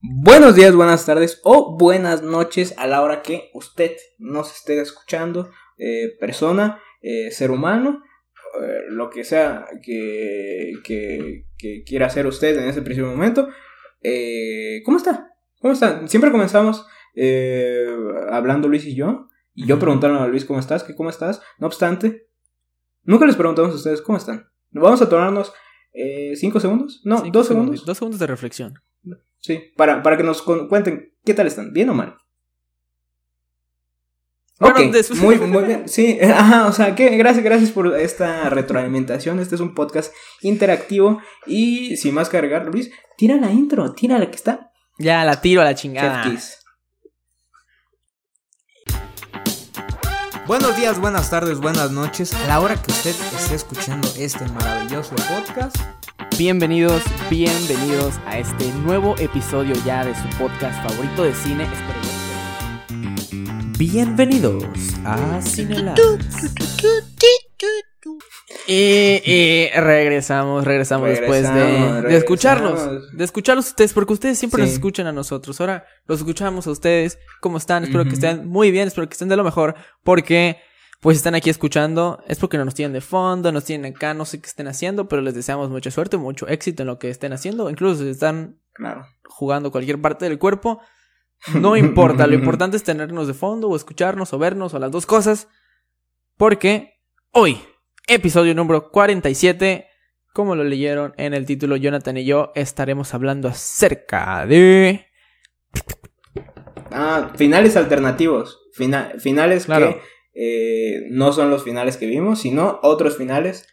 Buenos días, buenas tardes o buenas noches a la hora que usted nos esté escuchando, eh, persona, eh, ser humano, eh, lo que sea que, que, que, quiera hacer usted en ese preciso momento. ¿Cómo está? ¿Cómo está? Siempre comenzamos hablando Luis y yo, y yo preguntaron a Luis cómo estás, que cómo estás. No obstante, nunca les preguntamos a ustedes cómo están. Vamos a tomarnos cinco segundos, no, dos segundos. Dos segundos de reflexión. Sí, para, para que nos cuenten qué tal están, bien o mal. ok, muy, muy bien. Sí, ajá, o sea, que gracias, gracias por esta retroalimentación. Este es un podcast interactivo. Y sin más cargar, Luis, tira la intro, tira la que está. Ya, la tiro a la chingada. Buenos días, buenas tardes, buenas noches. A la hora que usted esté escuchando este maravilloso podcast. Bienvenidos, bienvenidos a este nuevo episodio ya de su podcast favorito de cine. Bienvenidos a Cinelab. Y, regresamos, regresamos, después de, escucharlos, de escucharlos ustedes, porque ustedes siempre nos escuchan a nosotros. Ahora los escuchamos a ustedes. ¿Cómo están? Espero que estén muy bien, espero que estén de lo mejor, porque pues están aquí escuchando, es porque no nos tienen de fondo, nos tienen acá, no sé qué estén haciendo, pero les deseamos mucha suerte, mucho éxito en lo que estén haciendo, incluso si están jugando cualquier parte del cuerpo, no importa, lo importante es tenernos de fondo o escucharnos o vernos o las dos cosas, porque hoy, episodio número 47, como lo leyeron en el título Jonathan y yo, estaremos hablando acerca de... Ah, finales alternativos, finales claro. que eh, no son los finales que vimos, sino otros finales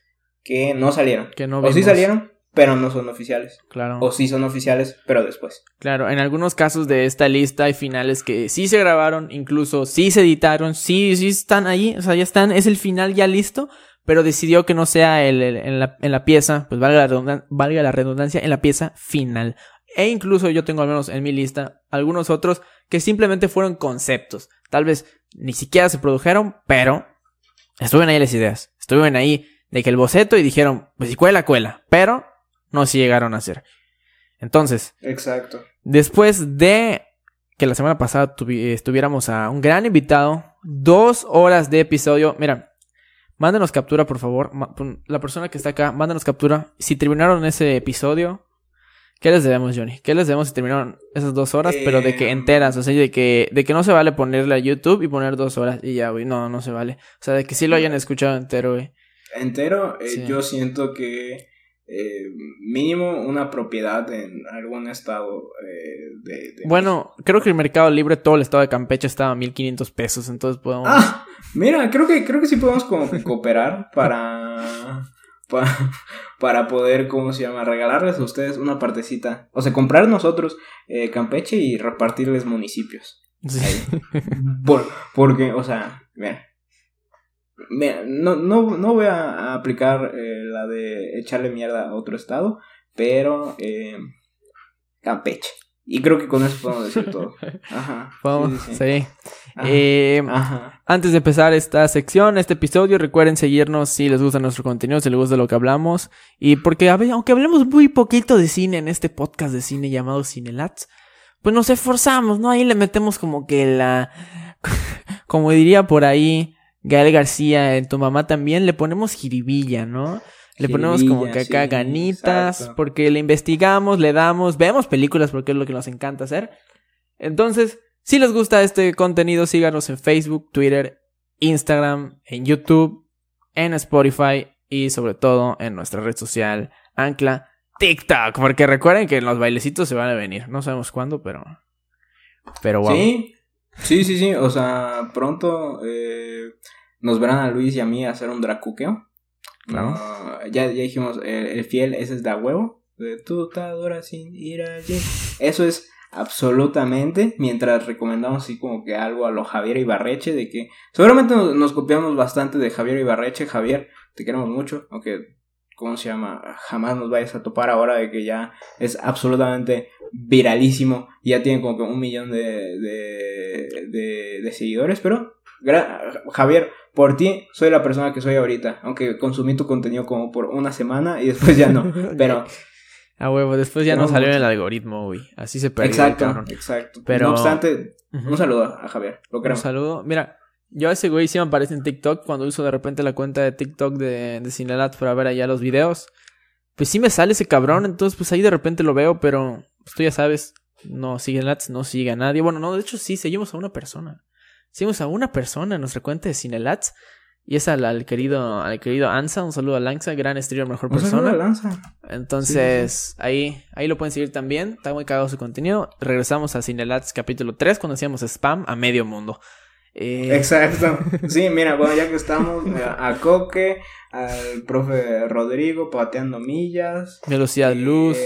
que no salieron. Que no O sí salieron, pero no son oficiales. Claro. O sí son oficiales, pero después. Claro, en algunos casos de esta lista hay finales que sí se grabaron, incluso sí se editaron, sí, sí están ahí, o sea, ya están, es el final ya listo, pero decidió que no sea el, en, la, en, la, pieza, pues valga la, valga la redundancia, en la pieza final. E incluso yo tengo al menos en mi lista algunos otros que simplemente fueron conceptos. Tal vez ni siquiera se produjeron, pero estuvieron ahí las ideas. Estuvieron ahí de que el boceto y dijeron, pues si cuela, cuela. Pero no se llegaron a hacer. Entonces. Exacto. Después de que la semana pasada estuviéramos a un gran invitado, dos horas de episodio. Mira, mándenos captura, por favor. La persona que está acá, mándenos captura. Si terminaron ese episodio, ¿Qué les debemos, Johnny? ¿Qué les debemos si terminaron esas dos horas? pero de que eh, enteras, o sea, de que, de que no se vale ponerle a YouTube y poner dos horas y ya, güey. No, no se vale. O sea, de que sí lo hayan escuchado entero, güey. Entero, eh, yo siento que eh, mínimo una propiedad en algún estado de, Bueno, creo que el Mercado Libre, todo el estado de Campeche estaba a 1500 pesos, entonces podemos... Ah, mira, creo que, creo que sí podemos como cooperar para para, poder, ¿cómo se llama? Regalarles a ustedes una partecita. O sea, comprar nosotros eh, Campeche y repartirles municipios. porque, o sea, mira. No, no, no voy a, aplicar eh, la de echarle mierda a otro estado, pero eh, Campeche. Y creo que con eso podemos decir todo. Ajá. Vamos, sí. Eh, antes de empezar esta sección, este episodio, recuerden seguirnos si les gusta nuestro contenido, si les gusta lo que hablamos. Y porque, aunque hablemos muy poquito de cine en este podcast de cine llamado Cinelats, pues nos esforzamos, ¿no? Ahí le metemos como que la. como diría por ahí Gael García, en tu mamá también, le ponemos jiribilla, ¿no? Le ponemos como que acá ganitas, porque le investigamos, le damos, vemos películas porque es lo que nos encanta hacer. Entonces, si les gusta este contenido, síganos en Facebook, Twitter, Instagram, en YouTube, en Spotify y sobre todo en nuestra red social, Ancla, TikTok, porque recuerden que los bailecitos se van a venir. No sabemos cuándo, pero. Pero wow. Sí, sí, sí, sí. O sea, pronto eh, nos verán a Luis y a mí hacer un dracuqueo. Claro. ya, ya dijimos, el, fiel, ese es de huevo. De tú te adoras sin ir allí. Eso es absolutamente. Mientras recomendamos así como que algo a lo Javier Ibarreche. De que seguramente nos, copiamos bastante de Javier Ibarreche. Javier, te queremos mucho. Aunque, ¿cómo se llama? Jamás nos vayas a topar ahora de que ya es absolutamente viralísimo. Ya tiene como que un millón de, de, de seguidores. Pero, Javier, por ti soy la persona que soy ahorita, aunque consumí tu contenido como por una semana y después ya no, pero A huevo, después ya no, salió en el algoritmo, güey. Así se perdió. Exacto, exacto. Pero... No obstante, un saludo a Javier. Lo Un saludo. Mira, yo a ese güey sí me aparece en TikTok cuando uso de repente la cuenta de TikTok de, de Cinelat para ver allá los videos. Pues sí me sale ese cabrón, entonces pues ahí de repente lo veo, pero pues, tú ya sabes, no sigue Lats, no sigue a nadie. Bueno, no, de hecho sí, seguimos a una persona. Seguimos a una persona en nuestra cuenta de Cinelats. Y es al, querido, al querido Ansa, un saludo a Lanza, gran streamer, mejor un persona. Saludo a Lanza. Entonces, ahí, ahí lo pueden seguir también. Está muy cagado su contenido. Regresamos a Cinelats capítulo 3 cuando hacíamos spam a medio mundo. Eh, Exacto. Sí, mira, bueno, ya que estamos, a Coque, al profe Rodrigo pateando millas. Velocidad eh, luz.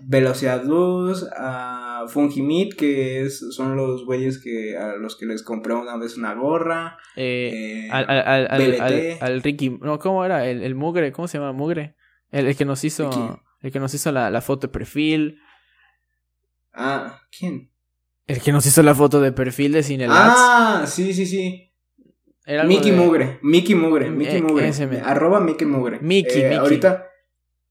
Velocidad luz, a Fungimit, que es, son los güeyes que a los que les compré una vez una gorra. Eh, al, al, al, Ricky, no, ¿cómo era? El, el Mugre, ¿cómo se llama? Mugre. El, que nos hizo, el que nos hizo la, la foto de perfil. Ah, ¿quién? El que nos hizo la foto de perfil de Cinelats. Ah, sí, sí, sí. Mickey Mugre, Mickey Mugre, Mickey eh, Mugre. Arroba Mickey Mugre. Mickey, eh, Ahorita,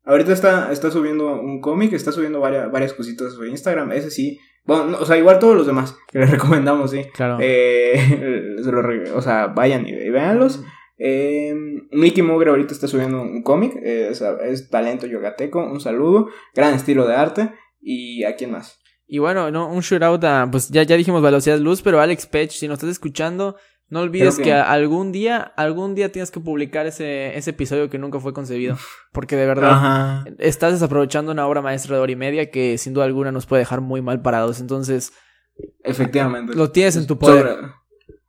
ahorita está, está subiendo un cómic, está subiendo varias, varias cositas en Instagram. Ese sí. Bueno, o sea, igual todos los demás que les recomendamos, sí. Claro. Eh, o sea, vayan y, véanlos. Eh, Mickey Mugre ahorita está subiendo un cómic. Es, es talento yogateco. Un saludo. Gran estilo de arte. ¿Y a quién más? Y bueno, no, un shootout a, pues ya, ya dijimos velocidad luz, pero Alex Pech, si nos estás escuchando, no olvides que... algún día, algún día tienes que publicar ese, ese episodio que nunca fue concebido. Porque de verdad, estás desaprovechando una obra maestra de hora y media que sin duda alguna nos puede dejar muy mal parados. Entonces, efectivamente. Lo tienes en tu poder.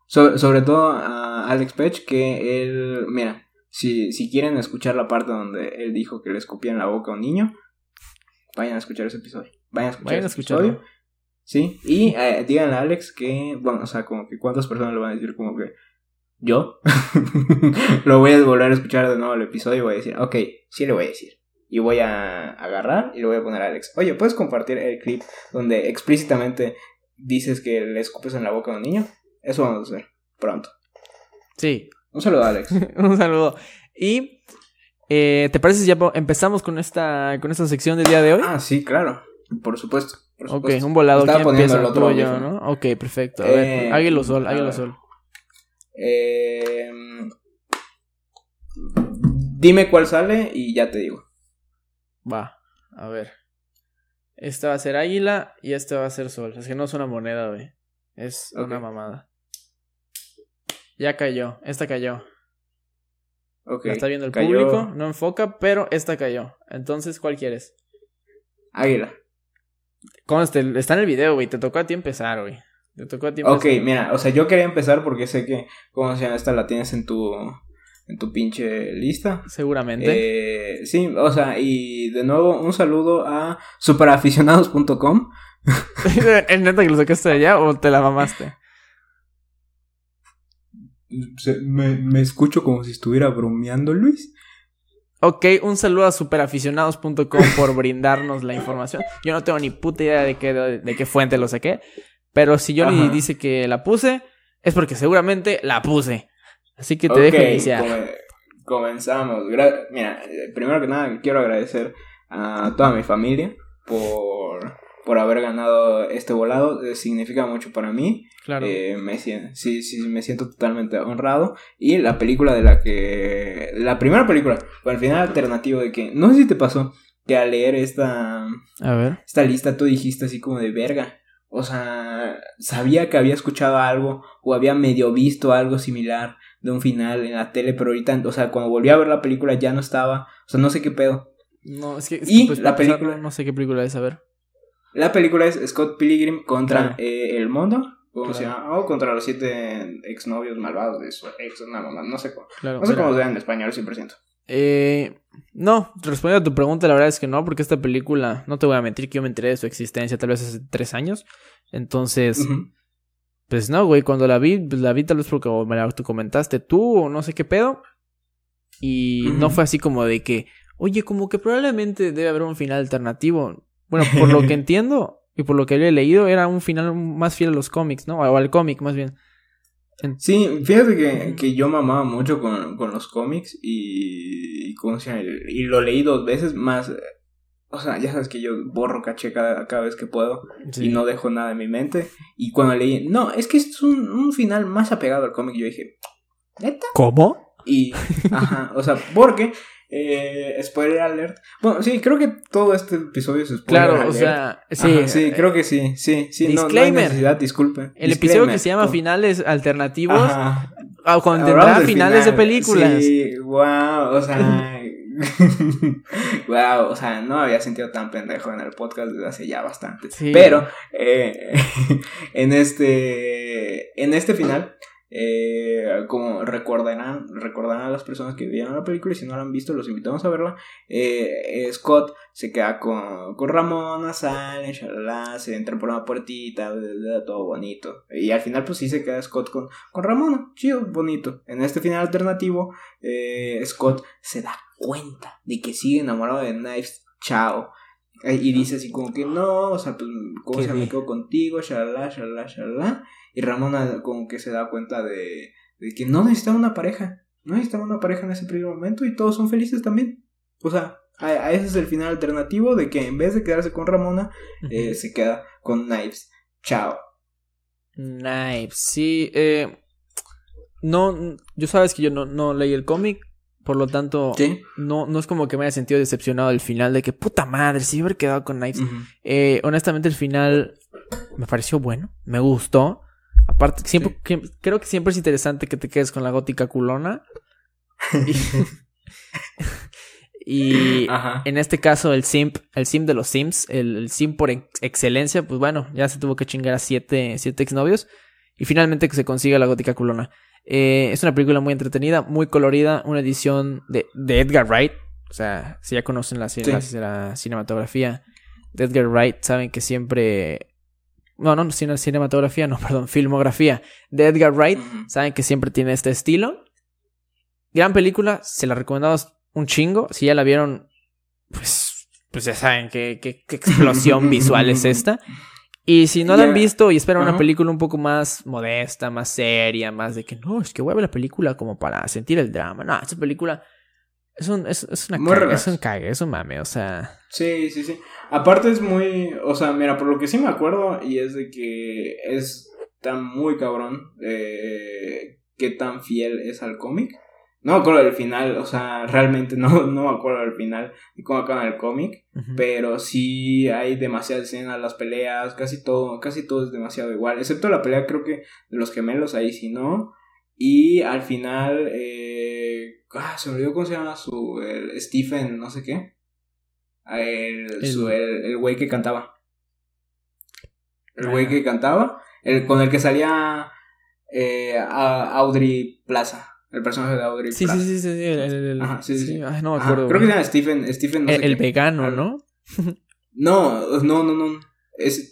Sobre, sobre, todo a Alex Pech, que él, mira, si, si quieren escuchar la parte donde él dijo que le escupía en la boca a un niño, vayan a escuchar ese episodio. Vayan a escuchar vayan a escucharlo. Sí, y eh, díganle a Alex que, bueno, o sea, como que cuántas personas le van a decir como que yo lo voy a volver a escuchar de nuevo el episodio y voy a decir, ok, sí le voy a decir. Y voy a agarrar y le voy a poner a Alex. Oye, ¿puedes compartir el clip donde explícitamente dices que le escupes en la boca a un niño? Eso vamos a hacer pronto. Sí. Un saludo, Alex. un saludo. Y eh, ¿Te parece si ya empezamos con esta, con esta sección del día de hoy? Ah, sí, claro. Por supuesto. Ok, un volado. ¿Quién empieza? El otro yo, ¿no? Ok, perfecto. A ver, eh, Águilo Sol, Águilo Sol. Eh, dime cuál sale y ya te digo. Va, a ver. Esta va a ser águila y esta va a ser sol. Es que no es una moneda, güey. Es una mamada. Ya cayó. Esta cayó. Okay, está viendo el público, no enfoca, pero esta cayó. Entonces, ¿cuál quieres? Águila. Conste, está en el video, güey. Te tocó a ti empezar, güey. Te tocó a ti empezar. Ok, mira, o sea, yo quería empezar porque sé que, ¿cómo se llama? Esta la tienes en tu, en tu pinche lista. Seguramente. Eh, sí, o sea, y de nuevo, un saludo a superaficionados.com. ¿Es neta que lo sacaste de allá o te la mamaste? me, escucho como si estuviera bromeando, Luis. Ok, un saludo a superaficionados.com por brindarnos la información. Yo no tengo ni puta idea de qué, de, qué fuente lo saqué. Pero si Johnny dice que la puse, es porque seguramente la puse. Así que te dejo iniciar. comenzamos. Mira, primero que nada quiero agradecer a toda mi familia por por haber ganado este volado eh, significa mucho para mí. Claro. Eh, me, sí, sí, me siento totalmente honrado. Y la película de la que... La primera película, con el final alternativo de que... No sé si te pasó que al leer esta... A ver. Esta lista tú dijiste así como de verga. O sea, sabía que había escuchado algo o había medio visto algo similar de un final en la tele, pero ahorita, o sea, cuando volví a ver la película ya no estaba, o sea, no sé qué pedo. No, es que, y pues, la película, no sé qué película es, a ver. La película es Scott Pilgrim contra eh, el mundo. ¿Cómo se llama? O contra los siete exnovios malvados de su ex. No, no sé cómo. no sé cómo se en español 100%. Eh, no, respondiendo a tu pregunta, la verdad es que no, porque esta película, no te voy a mentir que yo me enteré de su existencia tal vez hace tres años. Entonces, pues no, güey, cuando la vi, pues la vi tal vez porque me la tú comentaste tú o no sé qué pedo. Y no fue así como de que, oye, como que probablemente debe haber un final alternativo. Bueno, por lo que entiendo y por lo que he leído, era un final más fiel a los cómics, ¿no? O al cómic, más bien. Sí, fíjate que, que, yo mamaba mucho con, con los cómics y, y, y, lo leí dos veces más. o sea, ya sabes que yo borro caché cada, vez que puedo y no dejo nada en mi mente. Y cuando leí, no, es que es un, un final más apegado al cómic, yo dije, ¿neta? ¿Cómo? Y, ajá, o sea, porque eh, spoiler alert. Bueno, sí, creo que todo este episodio es spoiler Claro, o sea, sí. sí, eh, creo que sí, sí, sí. Disclaimer. No, necesidad, disculpe. El episodio que se llama Finales Alternativos ajá. Ah, contendrá finales de películas. Sí, wow, o sea... wow, o sea, no había sentido tan pendejo en el podcast desde hace ya bastante. Pero eh, en este en este final eh, como recordarán, recordarán a las personas que vieron la película y si no la han visto, los invitamos a verla. Eh, eh Scott se queda con, con Ramona, sale, se entra por una puertita, todo bonito. Y al final, pues sí se queda Scott con, con Ramona, chido, bonito. En este final alternativo, Scott se da cuenta de que sigue enamorado de Knives, chao. Y dice así como que no, o sea, pues, ¿cómo se me quedo contigo? Shalala, shalala, shalala. Y Ramona como que se da cuenta de, de que no necesitaba una pareja. No necesitaba una pareja en ese primer momento y todos son felices también. O sea, a, ese es el final alternativo de que en vez de quedarse con Ramona, eh, se queda con Knives. Chao. Knives, sí. Eh, no, yo sabes que yo no, no leí el cómic. Por lo tanto, no, no es como que me haya sentido decepcionado el final de que puta madre, si hubiera quedado con Knives. Eh, honestamente, el final me pareció bueno, me gustó. Aparte, siempre, creo que siempre es interesante que te quedes con la gótica culona. Y, en este caso, el simp, el simp de los sims, el, simp por excelencia, pues bueno, ya se tuvo que chingar a siete, siete exnovios. Y finalmente que se consiga la gótica culona. Eh, es una película muy entretenida, muy colorida, una edición de, de Edgar Wright. O sea, si ya conocen la, la cinematografía de Edgar Wright, saben que siempre no, no, cinematografía, no, perdón, filmografía de Edgar Wright. Saben que siempre tiene este estilo. Gran película, se la recomendamos un chingo. Si ya la vieron, pues, pues ya saben qué, qué, explosión visual es esta. Y si no la han visto y esperan una película un poco más modesta, más seria, más de que no, es que voy a ver la película como para sentir el drama. No, esta película es un, es, es una cague, es un cague, es un mame, o sea. Sí, sí, sí. Aparte es muy, o sea, mira, por lo que sí me acuerdo, y es de que es tan muy cabrón, eh, qué tan fiel es al cómic. No me acuerdo del final, o sea, realmente no, no me acuerdo del final y cómo acaba el cómic, pero sí hay demasiadas escenas, las peleas, casi todo, casi todo es demasiado igual, excepto la pelea creo que de los gemelos ahí sí no, y al final, eh, ah, se me olvidó cómo se llama su, el Stephen, no sé qué. El, el, el, güey que cantaba. El güey que cantaba, el, con el que salía eh, Audrey Plaza. El personaje de Audrey sí, Plaza. Sí, sí, sí, sí. El, Ajá, sí, sí. Ay, no me acuerdo. creo que se llama Stephen, Stephen no el, el vegano, ¿no? no, no, no, no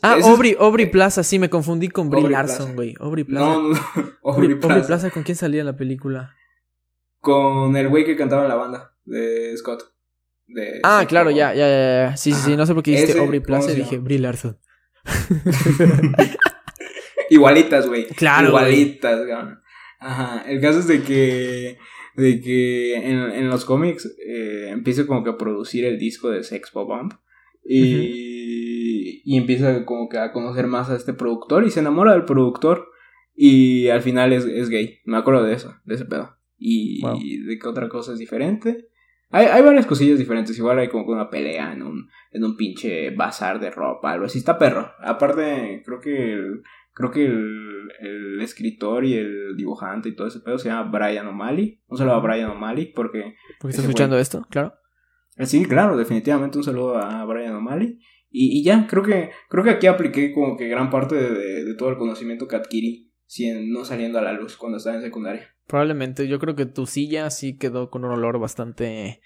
ah, Aubrey, Plaza, sí, me confundí con Brie Larson, güey. Aubrey Plaza. No, no, Aubrey, Plaza. Plaza. ¿con quién salía la película? Con el güey que cantaba en la banda de Scott. ah, claro, ya, ya, ya, Sí, sí, sí, no sé por qué dijiste Aubrey Plaza y dije Brie Larson. Igualitas, güey. Claro. Igualitas, güey. Ajá. El caso es de que. De que en, en los cómics eh, empieza como que a producir el disco de Sex Bomb. Y, y empieza como que a conocer más a este productor y se enamora del productor y al final es, es gay. Me acuerdo de eso, de ese pedo. Y, de que otra cosa es diferente. Hay, hay varias cosillas diferentes. Igual hay como que una pelea en un, en un pinche bazar de ropa, algo así. Está perro. Aparte, creo que el, creo que el, el escritor y el dibujante y todo ese pedo se llama Brian O'Malley. Un saludo a Brian O'Malley porque... Porque está escuchando esto, claro. Sí, claro, definitivamente un saludo a Brian O'Malley. Y, y, ya, creo que, creo que aquí apliqué como que gran parte de, de, todo el conocimiento que adquirí, no saliendo a la luz cuando estaba en secundaria. Probablemente, yo creo que tu silla sí quedó con un olor bastante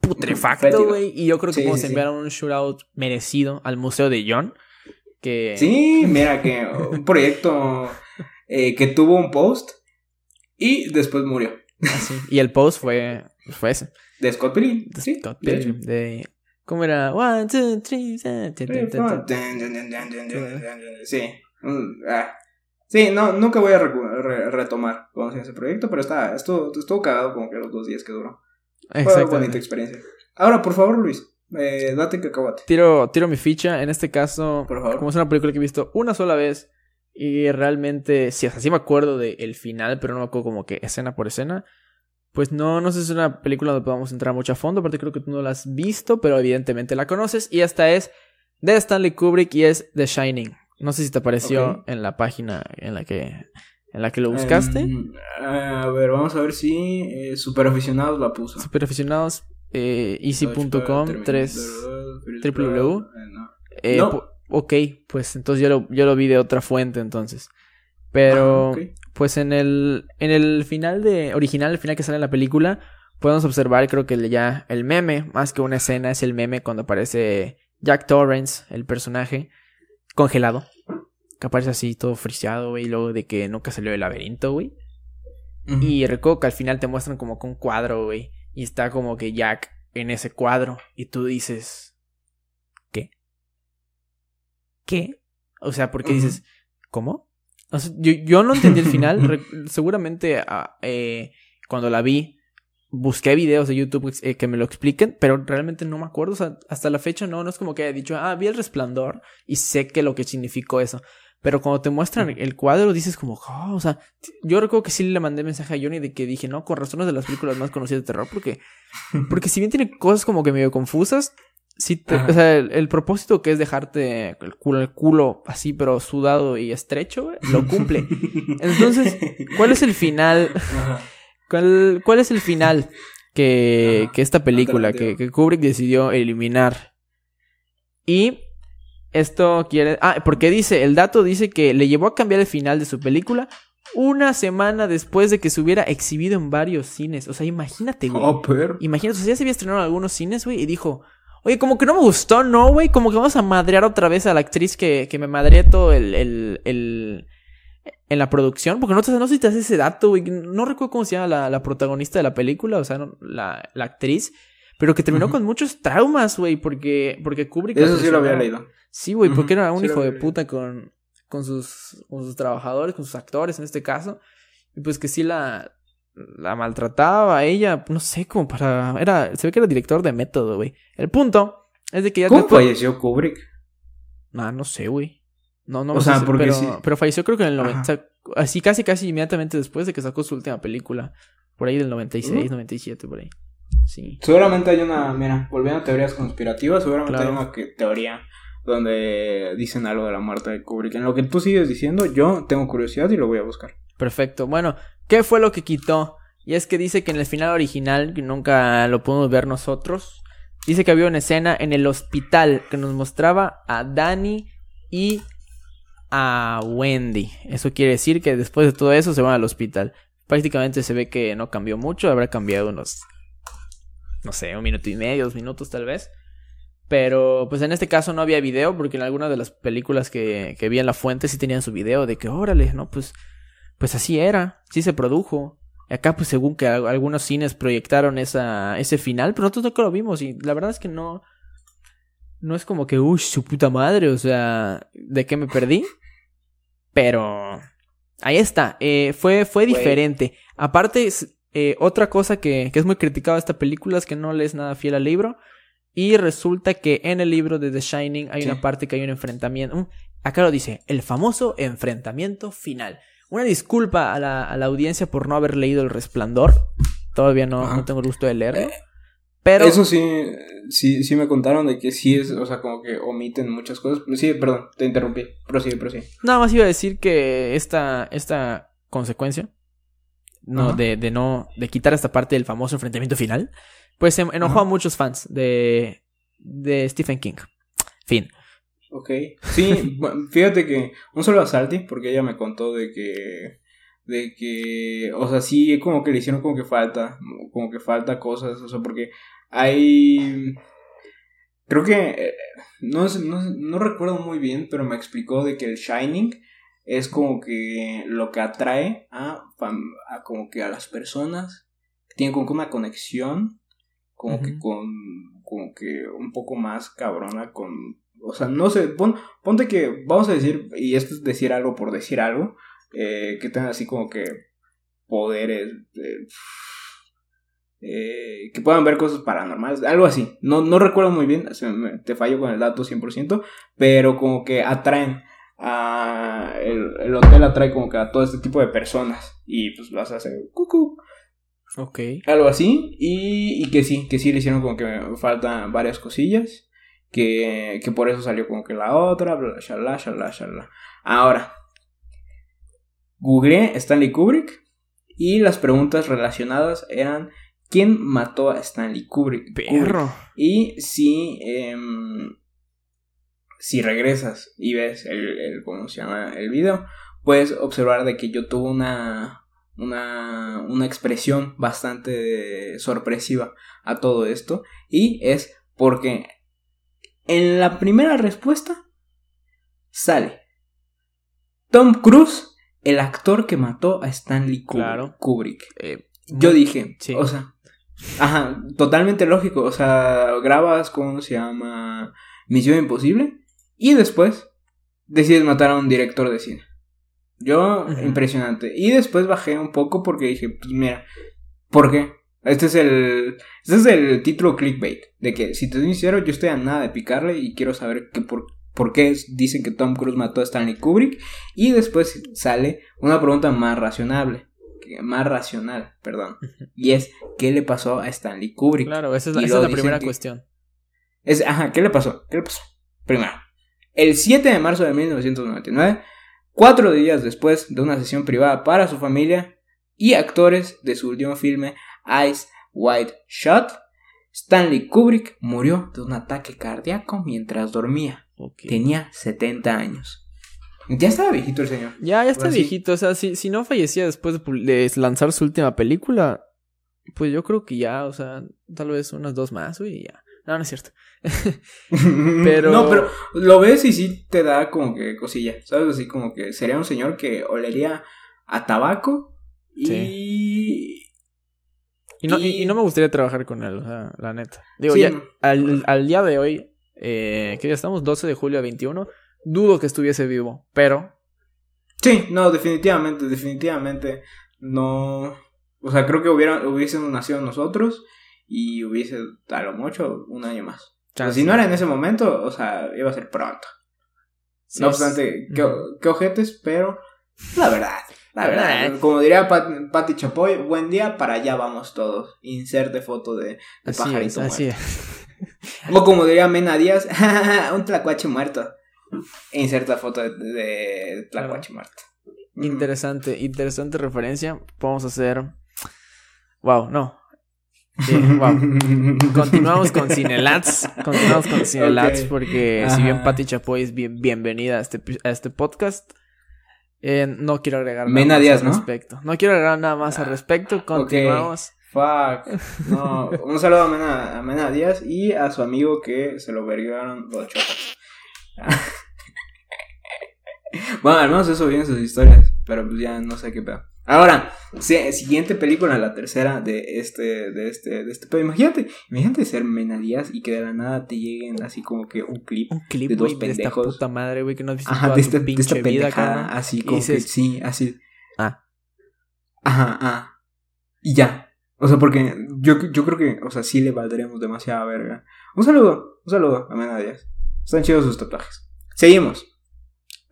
putrefacto, güey. Y yo creo que podemos enviar un shootout merecido al Museo de John. Que... Sí, mira que un proyecto eh, que tuvo un post y después murió. Ah, y el post fue, fue ese. De Scott Pilgrim. De sí, Scott Pilgrim. De... ¿Cómo era? One, two, three, Sí. Sí, no, nunca voy a retomar ese proyecto, pero estuvo, estuvo cagado como que los dos días que duró. Fue una bonita experiencia. Ahora, por favor, Luis, Eh, date que acabate. Tiro, tiro mi ficha. En este caso, como es una película que he visto una sola vez y realmente, sí, así me acuerdo del final, pero no me acuerdo como que escena por escena. Pues no, no sé si es una película donde podamos entrar mucho a fondo, aparte creo que tú no la has visto, pero evidentemente la conoces. Y esta es de Stanley Kubrick y es The Shining. No sé si te apareció en la página en la que en la que lo buscaste. Em, a ver, vamos a ver si eh, Superaficionados la puso. Superaficionados, eh, easy.com, 3 www. Eh, no. Ok, pues entonces yo lo, yo lo vi de otra fuente entonces. Pero, ah, pues en el, en el final de, original, el final que sale en la película, podemos observar, creo que ya el meme, más que una escena, es el meme cuando aparece Jack Torrance, el personaje, congelado. Que aparece así todo friseado, güey, y luego de que nunca salió del laberinto, güey. Y recuerdo que al final te muestran como con un cuadro, güey. Y está como que Jack en ese cuadro. Y tú dices. ¿Qué? ¿Qué? O sea, porque dices. ¿Cómo? yo, yo, no entendí el final. seguramente ah, eh, cuando la vi, busqué videos de YouTube eh, que me lo expliquen, pero realmente no me acuerdo. O sea, hasta la fecha no, no es como que haya dicho, ah, vi el resplandor y sé que lo que significó eso. Pero cuando te muestran el cuadro, dices como, oh, o sea, yo recuerdo que sí le mandé mensaje a Johnny de que dije, no, con razones de las películas más conocidas de terror, porque, porque si bien tiene cosas como que medio confusas, sí o sea, el, propósito que es dejarte el culo, el culo así, pero sudado y estrecho, lo cumple. Entonces, ¿cuál es el final? ¿Cuál, ¿Cuál, es el final que, que esta película, que, que Kubrick decidió eliminar? Y esto quiere. Ah, porque dice, el dato dice que le llevó a cambiar el final de su película una semana después de que se hubiera exhibido en varios cines. O sea, imagínate, güey. Oh, imagínate, o sea, ya se había estrenado en algunos cines, güey, y dijo, oye, como que no me gustó, ¿no, güey? Como que vamos a madrear otra vez a la actriz que, que me madreé todo el, el, el, en la producción. Porque no, no sé si te hace ese dato, güey. No recuerdo cómo se llama la, la protagonista de la película, o sea, la, la actriz. Pero que terminó con muchos traumas, güey, porque, porque Kubrick... Eso sí lo había leído. Sí, güey, porque era un hijo de puta con, con, sus, con sus trabajadores, con sus actores en este caso. Y pues que sí la, la maltrataba a ella, no sé, como para... Era, se ve que era director de método, güey. El punto es de que ya... ¿Cómo falleció Kubrick? Ah, no sé, güey. No, no o sea, porque pero, sí. pero falleció creo que en el 90... así casi, casi inmediatamente después de que sacó su última película. Por ahí del 96, 97, por ahí. Sí. Seguramente hay una, mira, volviendo a teorías conspirativas, seguramente hay una teoría donde dicen algo de la muerte de Kubrick. En lo que tú sigues diciendo, yo tengo curiosidad y lo voy a buscar. Perfecto. Bueno, ¿qué fue lo que quitó? Y es que dice que en el final original, que nunca lo pudimos ver nosotros, dice que había una escena en el hospital que nos mostraba a Danny y a Wendy. Eso quiere decir que después de todo eso se van al hospital. Prácticamente se ve que no cambió mucho, habrá cambiado unos no sé, un minuto y medio, dos minutos tal vez. Pero pues en este caso no había video porque en algunas de las películas que, que vi en la fuente sí tenían su video de que órale, no, pues, pues así era, sí se produjo. Y acá pues según que algunos cines proyectaron esa, ese final, pero nosotros no lo vimos y la verdad es que no, no es como que, uy, su puta madre, o sea, ¿de qué me perdí? Pero ahí está, eh, fue, fue diferente. Aparte, eh, otra cosa que, que, es muy criticada de esta película es que no le es nada fiel al libro. Y resulta que en el libro de The Shining hay una parte que hay un enfrentamiento. Mm, acá lo dice, el famoso enfrentamiento final. Una disculpa a la, a la audiencia por no haber leído El Resplandor. Todavía no, no tengo el gusto de leerlo. Eh, pero... Eso sí, sí, sí me contaron de que sí es, o sea, como que omiten muchas cosas. Sí, perdón, te interrumpí. Prosigue, prosigue. Nada más iba a decir que esta, esta consecuencia no, de, de, no, de quitar esta parte del famoso enfrentamiento final, pues se enojó a muchos fans de, de Stephen King. Fin. Ok. Sí, fíjate que un solo a Salty, porque ella me contó de que, de que, o sea, sí, como que le hicieron como que falta, como que falta cosas, o sea, porque hay... Creo que, eh, no, no, no recuerdo muy bien, pero me explicó de que el Shining es como que lo que atrae a, a como que a las personas tienen como que una conexión como que con como que un poco más cabrona con o sea no sé ponte que vamos a decir y esto es decir algo por decir algo eh, que tengan así como que poderes eh, que puedan ver cosas paranormales, algo así. No, no recuerdo muy bien, te fallo con el dato 100%, pero como que atraen a... El, hotel atrae como que a todo este tipo de personas y pues vas a hacer cucú. Ok. Algo así y, y que sí, que sí le hicieron como que faltan varias cosillas. Que, que por eso salió como que la otra, bla, shalala, shalala, shalala. Ahora, googleé Stanley Kubrick y las preguntas relacionadas eran ¿Quién mató a Stanley Kubrick? Perro. Y si, em, si regresas y ves el, ¿cómo se llama? el video, puedes observar de que yo tuve una, una, una expresión bastante sorpresiva a todo esto. Y es porque en la primera respuesta sale Tom Cruise, el actor que mató a Stanley Kubrick. Eh, yo dije, o sea, Ajá, totalmente lógico. O sea, grabas, ¿cómo se llama? Misión Imposible. Y después decides matar a un director de cine. Yo, impresionante. Y después bajé un poco porque dije, pues mira, ¿por qué? Este es el. Este es el título clickbait. De que, si te soy sincero, yo estoy a nada de picarle y quiero saber que por, por qué dicen que Tom Cruise mató a Stanley Kubrick. Y después sale una pregunta más razonable más racional, perdón. Y es, ¿qué le pasó a Stanley Kubrick? Claro, esa es la, primera cuestión. Es, ajá, ¿qué le pasó? ¿Qué le pasó? Primero, el 7 de marzo de 1999, cuatro días después de una sesión privada para su familia y actores de su último filme, Ice White Shot, Stanley Kubrick murió de un ataque cardíaco mientras dormía. Tenía 70 años. Ya estaba viejito el señor. Ya, ya está viejito. O sea, si, si no fallecía después de, lanzar su última película, pues yo creo que ya, o sea, tal vez unas dos más, y ya. No, no es cierto. pero. No, pero lo ves y sí te da como que cosilla. ¿Sabes? Así como que sería un señor que olería a tabaco y. Y no, y... no me gustaría trabajar con él, la neta. Digo, ya, al, al, día de hoy, eh, que ya estamos 12 de julio a 21, dudo que estuviese vivo, pero... Sí, no, definitivamente, definitivamente no... O sea, creo que hubiera, hubiésemos nacido nosotros y hubiese a lo mucho un año más. si no era en ese momento, o sea, iba a ser pronto. no obstante, qué, ojetes, pero la verdad, la verdad, como diría Patti Chapoy, buen día, para allá vamos todos. Inserte foto de, de pajarito muerto. O como diría Mena Díaz, un tlacuache muerto. Inserta foto de, de Tlacuache Interesante, interesante referencia. Vamos a hacer. Wow, no. Continuamos con Cinelats. Continuamos con Cinelats porque si bien Pati Chapoy es bien, bienvenida a este, a este podcast, eh, no quiero agregar nada más al respecto. No quiero agregar nada más al ah, respecto. Continuamos. Fuck. No, un saludo a Mena, a Mena Díaz y a su amigo que se lo vergaron los chotas. bueno, al menos eso viene sus historias, pero pues ya no sé qué pedo. Ahora, siguiente película, la tercera de este, de este, de este, pero imagínate, imagínate ser menadías y que de la nada te lleguen así como que un clip, un clip de dos pendejos. De esta puta madre, güey, que no has visto Ajá, de, este, de esta vida, así como que, sí, así. Ah. Ajá, ah. Y ya. O sea, porque yo, yo creo que, o sea, sí le valdremos demasiada verga. Un saludo, un saludo a Menadías. Están chidos sus tatuajes. Seguimos.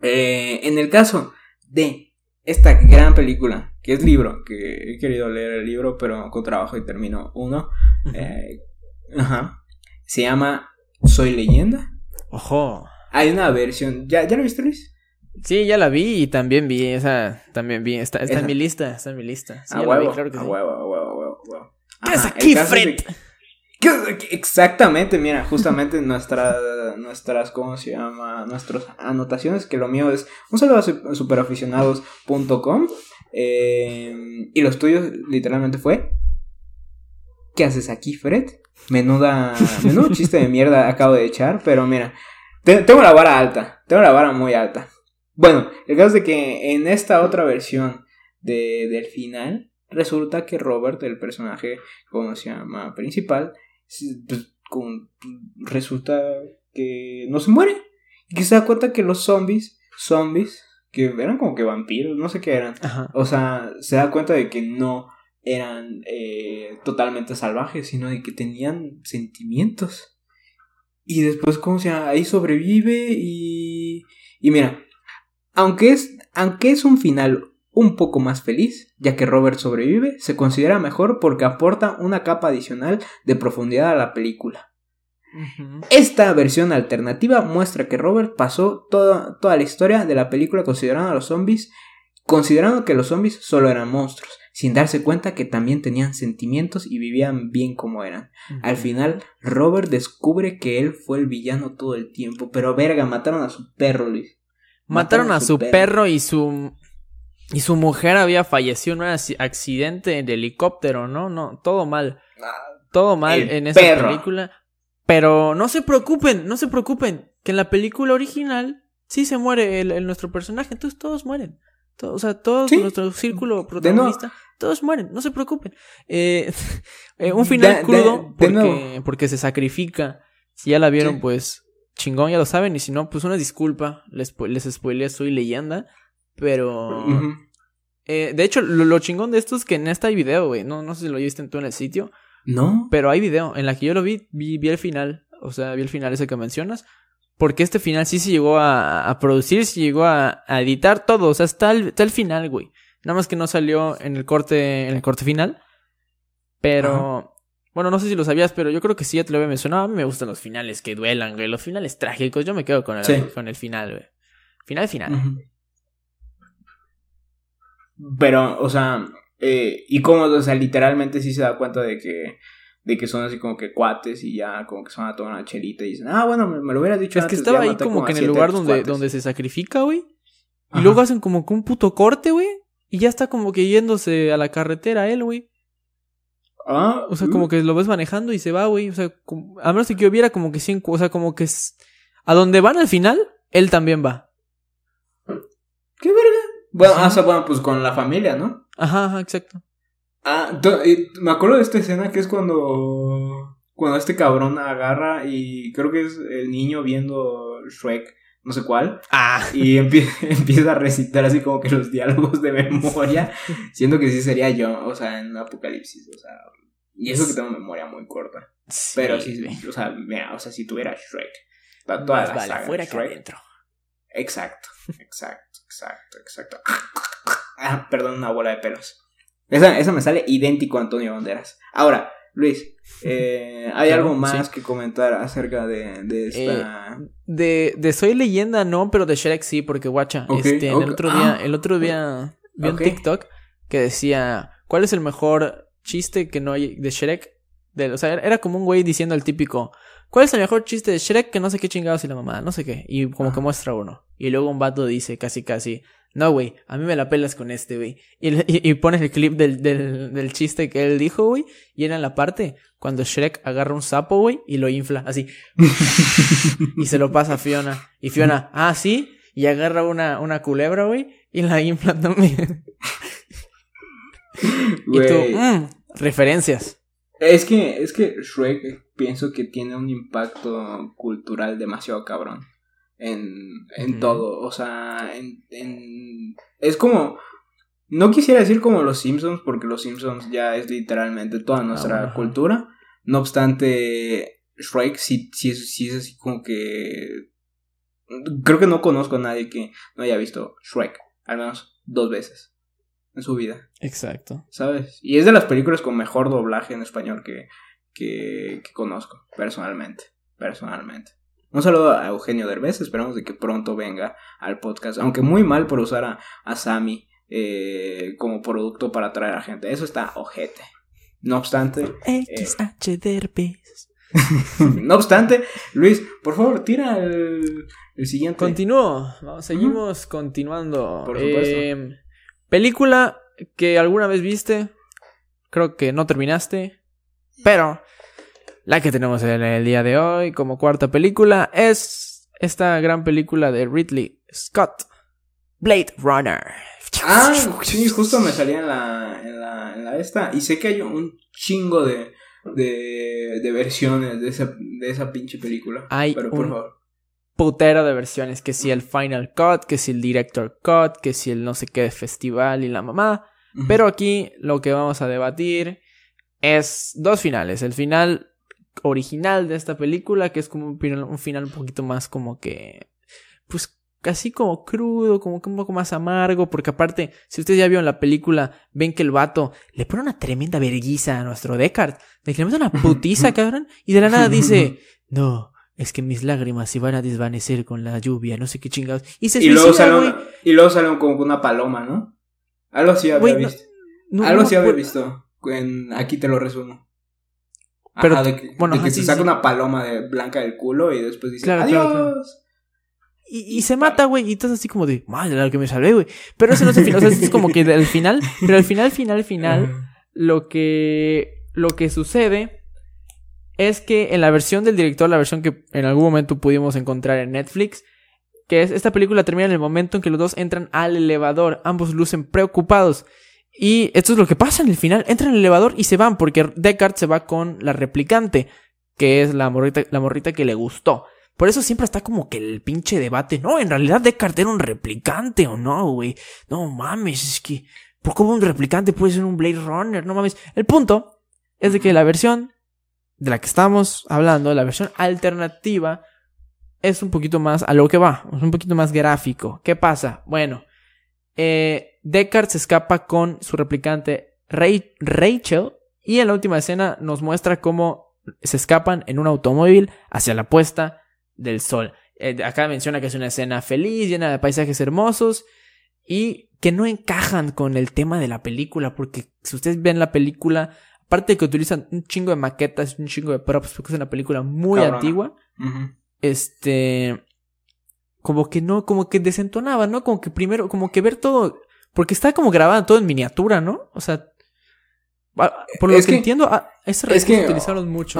Eh, en el caso de esta gran película, que es libro, que he querido leer el libro, pero con trabajo y termino uno. Eh, ajá. Se llama Soy leyenda. Ojo. Hay una versión. ¿Ya, ¿ya la viste, Luis? Sí, ya la vi y también vi esa. También vi. Está, está en mi lista. Está en mi lista. Sí, a huevo, claro que a huevo, a huevo, a huevo, a huevo. ¿Qué es aquí, Fred? Exactamente, mira, justamente nuestra, nuestras, ¿cómo se llama? Nuestras anotaciones, que lo mío es un saludo a superaficionados.com eh, y los tuyos literalmente fue, ¿qué haces aquí, Fred? Menuda, menudo chiste de mierda acabo de echar, pero mira, tengo la vara alta, tengo la vara muy alta. Bueno, el caso es de que en esta otra versión de, del final, resulta que Robert, el personaje, ¿cómo se llama? Principal, pues, con, resulta que no se muere. Y que se da cuenta que los zombies, zombies, que eran como que vampiros, no sé qué eran. O sea, se da cuenta de que no, eran eh, totalmente salvajes, sino de que tenían sentimientos. Y después, ¿cómo se? Ahí sobrevive y... Y mira, aunque es, aunque es un final un poco más feliz, ya que Robert sobrevive, se considera mejor porque aporta una capa adicional de profundidad a la película. Esta versión alternativa muestra que Robert pasó toda, toda la historia de la película considerando a los zombies, considerando que los zombies solo eran monstruos, sin darse cuenta que también tenían sentimientos y vivían bien como eran. Al final, Robert descubre que él fue el villano todo el tiempo, pero verga, mataron a su perro, Luis. Mataron, a, su, perro. y su y su mujer había fallecido en un accidente de helicóptero, ¿no? No, todo mal. Ah, todo mal en esa película. Pero no se preocupen, no se preocupen, que en la película original sí se muere el, nuestro personaje, entonces todos mueren. o sea, todo nuestro círculo protagonista, todos mueren, no se preocupen. Eh, eh, un final crudo porque, porque se sacrifica. Si ya la vieron, pues chingón, ya lo saben. Y si no, pues una disculpa. Les, les spoileé, soy leyenda. Pero. Eh, de hecho, lo, chingón de esto es que en esta hay video, güey. No, no sé si lo viste tú en el sitio. No. Pero hay video. En la que yo lo vi, vi, vi el final. O sea, vi el final ese que mencionas. Porque este final sí se llegó a, a producir, se llegó a, editar todo. O sea, está el, está el final, güey. Nada más que no salió en el corte, en el corte final. Pero. Bueno, no sé si lo sabías, pero yo creo que sí ya te lo había mencionado. A mí me gustan los finales que duelan, güey. Los finales trágicos. Yo me quedo con el, con el final, güey. Final, final. Pero, o sea, eh, y como, o sea, literalmente sí se da cuenta de que, de que son así como que cuates y ya como que son a toda una chelita y dicen, ah, bueno, me, lo hubieras dicho es que estaba ahí como, que en el lugar donde, donde se sacrifica, güey. Y luego hacen como que un puto corte, güey. Y ya está como que yéndose a la carretera él, güey. Ah, o sea, como uh. que lo ves manejando y se va, güey. O sea, a menos que hubiera como que cinco, o sea, como que es... a donde van al final, él también va. ¿Qué verga? Bueno, ah, bueno, pues con la familia, ¿no? Ajá, ajá, exacto. Ah, me acuerdo de esta escena que es cuando. Cuando este cabrón agarra y creo que es el niño viendo Shrek, no sé cuál. Ah. Y empieza a recitar así como que los diálogos de memoria, siendo que sí sería yo, o sea, en Apocalipsis, o sea. Y eso que tengo memoria muy corta. Pero sí, o sea, mira, o sea, si tuviera Shrek, toda, la saga fuera que adentro. Exacto, exacto, exacto, exacto. Ah, perdón, una bola de pelos. Esa, me sale idéntico a Antonio Banderas. Ahora, Luis, eh, ¿hay algo más que comentar acerca de, de esta...? Eh, de, de Soy Leyenda no, pero de Shrek sí, porque guacha, este, el otro día, ah. el otro día vi un TikTok que decía, ¿cuál es el mejor chiste que no hay de Shrek? De, o sea, era como un güey diciendo el típico, ¿cuál es el mejor chiste de Shrek que no sé qué chingados y la mamá? No sé qué. Y como que muestra uno. Y luego un vato dice casi casi, no, güey, a mí me la pelas con este, güey. Y, pones el clip del, del, del, chiste que él dijo, güey. Y era en la parte cuando Shrek agarra un sapo, güey, y lo infla, así. y se lo pasa a Fiona. Y Fiona, ah, sí. Y agarra una, una culebra, güey, y la infla también. y tú, mmm, referencias. Es que, es que Shrek pienso que tiene un impacto cultural demasiado cabrón en, en todo. O sea, en, en, es como... No quisiera decir como los Simpsons, porque los Simpsons ya es literalmente toda nuestra cultura. No obstante, Shrek sí, sí, sí es así como que... Creo que no conozco a nadie que no haya visto Shrek, al menos dos veces en su vida. Exacto. ¿Sabes? Y es de las películas con mejor doblaje en español que, que, que conozco, personalmente. Personalmente. Un saludo a Eugenio Derbez, esperamos de que pronto venga al podcast, aunque muy mal por usar a, a Sammy eh, como producto para atraer a gente, eso está ojete. No obstante... XH Derbez. no obstante, Luis, por favor, tira el, siguiente. Continúo, seguimos continuando. Por supuesto. Eh, película que alguna vez viste, creo que no terminaste, pero la que tenemos en el día de hoy como cuarta película es esta gran película de Ridley Scott, Blade Runner. Ah, sí, justo me salía en la, en la, en la esta. Y sé que hay un chingo de, de, de versiones de esa, de esa pinche película. Hay pero por favor. Putero de versiones. Que si el Final Cut, que si el Director Cut, que si el no sé qué festival y la mamá. Pero aquí lo que vamos a debatir es dos finales. El final original de esta película, que es como un final un, final un poquito más como que... Pues casi como crudo, como que un poco más amargo, porque aparte, si ustedes ya vieron la película, ven que el vato le pone una tremenda verguiza a nuestro Descartes, le mete una putiza, cabrón, y de la nada dice, no, es que mis lágrimas se van a desvanecer con la lluvia, no sé qué chingados. Y se y luego sale Y luego sale como una paloma, ¿no? Algo así había visto. Algo así había visto. aquí te lo resumo. Pero, de que, bueno, de que se saca una paloma de blanca del culo y después dice adiós. Y, se mata, güey, y estás así como de, madre, la que me salvé, güey. Pero eso no es el final, o sea, es como que al final, pero al final, final, final, lo que, lo que sucede es que en la versión del director, la versión que en algún momento pudimos encontrar en Netflix, que es esta película termina en el momento en que los dos entran al elevador, ambos lucen preocupados. Y esto es lo que pasa en el final, entran al elevador y se van porque Deckard se va con la replicante, que es la morrita, la morrita que le gustó. Por eso siempre está como que el pinche debate. No, en realidad Deckard era un replicante o no, güey. No mames, es que. ¿Por cómo un replicante puede ser un Blade Runner? No mames. El punto es de que la versión de la que estamos hablando, la versión alternativa, es un poquito más a lo que va. Es un poquito más gráfico. ¿Qué pasa? Bueno, eh, Deckard se escapa con su replicante Rachel. Y en la última escena nos muestra cómo se escapan en un automóvil hacia la puesta del sol. Eh, acá menciona que es una escena feliz, llena de paisajes hermosos y que no encajan con el tema de la película, porque si ustedes ven la película, aparte de que utilizan un chingo de maquetas, un chingo de props, porque es una película muy antigua, este, como que no, como que desentonaba, ¿no? Como que primero, como que ver todo, porque está como grabado todo en miniatura, ¿no? O sea, por lo que, entiendo, ah, ese es que, utilizaron mucho.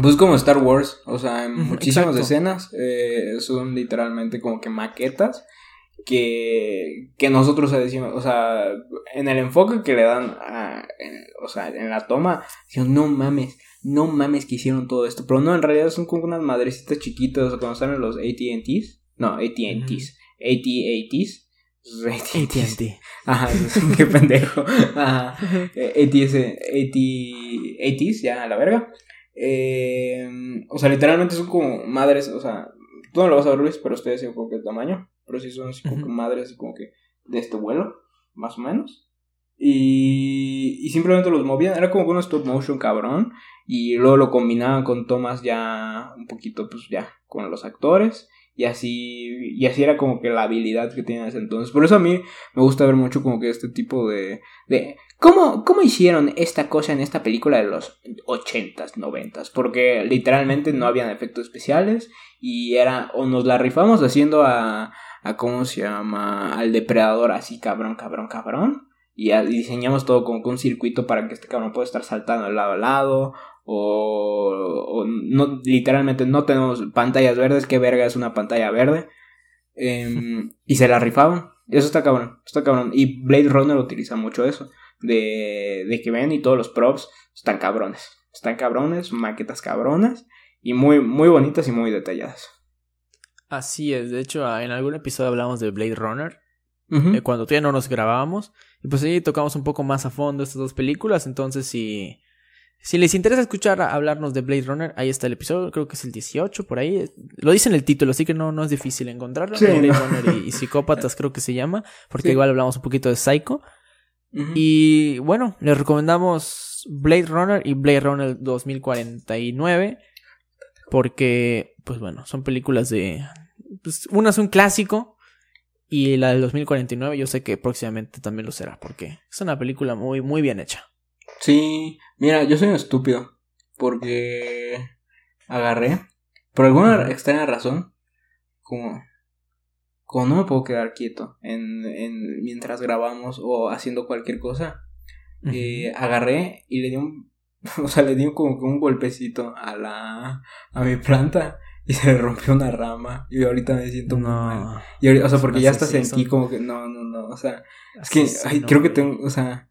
Pues como Star Wars, o sea, en muchísimas escenas eh, son literalmente como que maquetas que, que nosotros decimos, o sea, en el enfoque que le dan, a, o sea, en la toma, no mames, no mames que hicieron todo esto, pero no, en realidad son como unas madrecitas chiquitas, o sea, cuando salen los AT&T's, no, AT&T's, AT-AT's, AT&T. Ajá, qué pendejo. Ajá. ATS, AT, ATs, ya a la verga. Eh, o sea, literalmente son como madres, o sea, tú no lo vas a ver, Luis, pero estoy así como que el tamaño. Pero sí son así como que madres, así como que de este vuelo, más o menos. Y, y simplemente los movían, era como un stop motion cabrón. Y luego lo combinaban con tomas ya un poquito, pues ya, con los actores. Y así, y así era como que la habilidad que tenían ese entonces. Por eso a mí me gusta ver mucho como que este tipo de... de ¿cómo, ¿Cómo hicieron esta cosa en esta película de los 80s, 90s? Porque literalmente no habían efectos especiales y era o nos la rifamos haciendo a, a ¿cómo se llama? Al depredador así cabrón, cabrón, cabrón. Y, diseñamos todo como que un circuito para que este cabrón pueda estar saltando de lado a lado o, no, literalmente no tenemos pantallas verdes, qué verga es una pantalla verde. Em, y se la rifaban. Eso está cabrón, está cabrón. Y Blade Runner utiliza mucho eso. De, de que ven y todos los props están cabrones. Están cabrones, maquetas cabronas. Y muy, muy bonitas y muy detalladas. Así es, de hecho en algún episodio hablamos de Blade Runner. Eh, cuando todavía no nos grabábamos. Y pues ahí tocamos un poco más a fondo estas dos películas. Entonces si si les interesa escuchar hablarnos de Blade Runner, ahí está el episodio, creo que es el 18, por ahí. Lo dice en el título, así que no, no es difícil encontrarlo. Blade Runner y, Psicópatas creo que se llama, porque igual hablamos un poquito de Psycho. Y bueno, les recomendamos Blade Runner y Blade Runner 2049, porque, pues bueno, son películas de... Pues, una es un clásico y la del 2049 yo sé que próximamente también lo será, porque es una película muy, muy bien hecha. Sí, mira, yo soy un estúpido. Porque agarré, por alguna extraña razón, como, como no me puedo quedar quieto en, en mientras grabamos o haciendo cualquier cosa, eh, agarré y le di un, o sea, le di como que un golpecito a la, a mi planta y se le rompió una rama y ahorita me siento no, mal. Y o sea, porque ya estás en aquí como que no, no, no, o sea, es que ay, creo que tengo, o sea,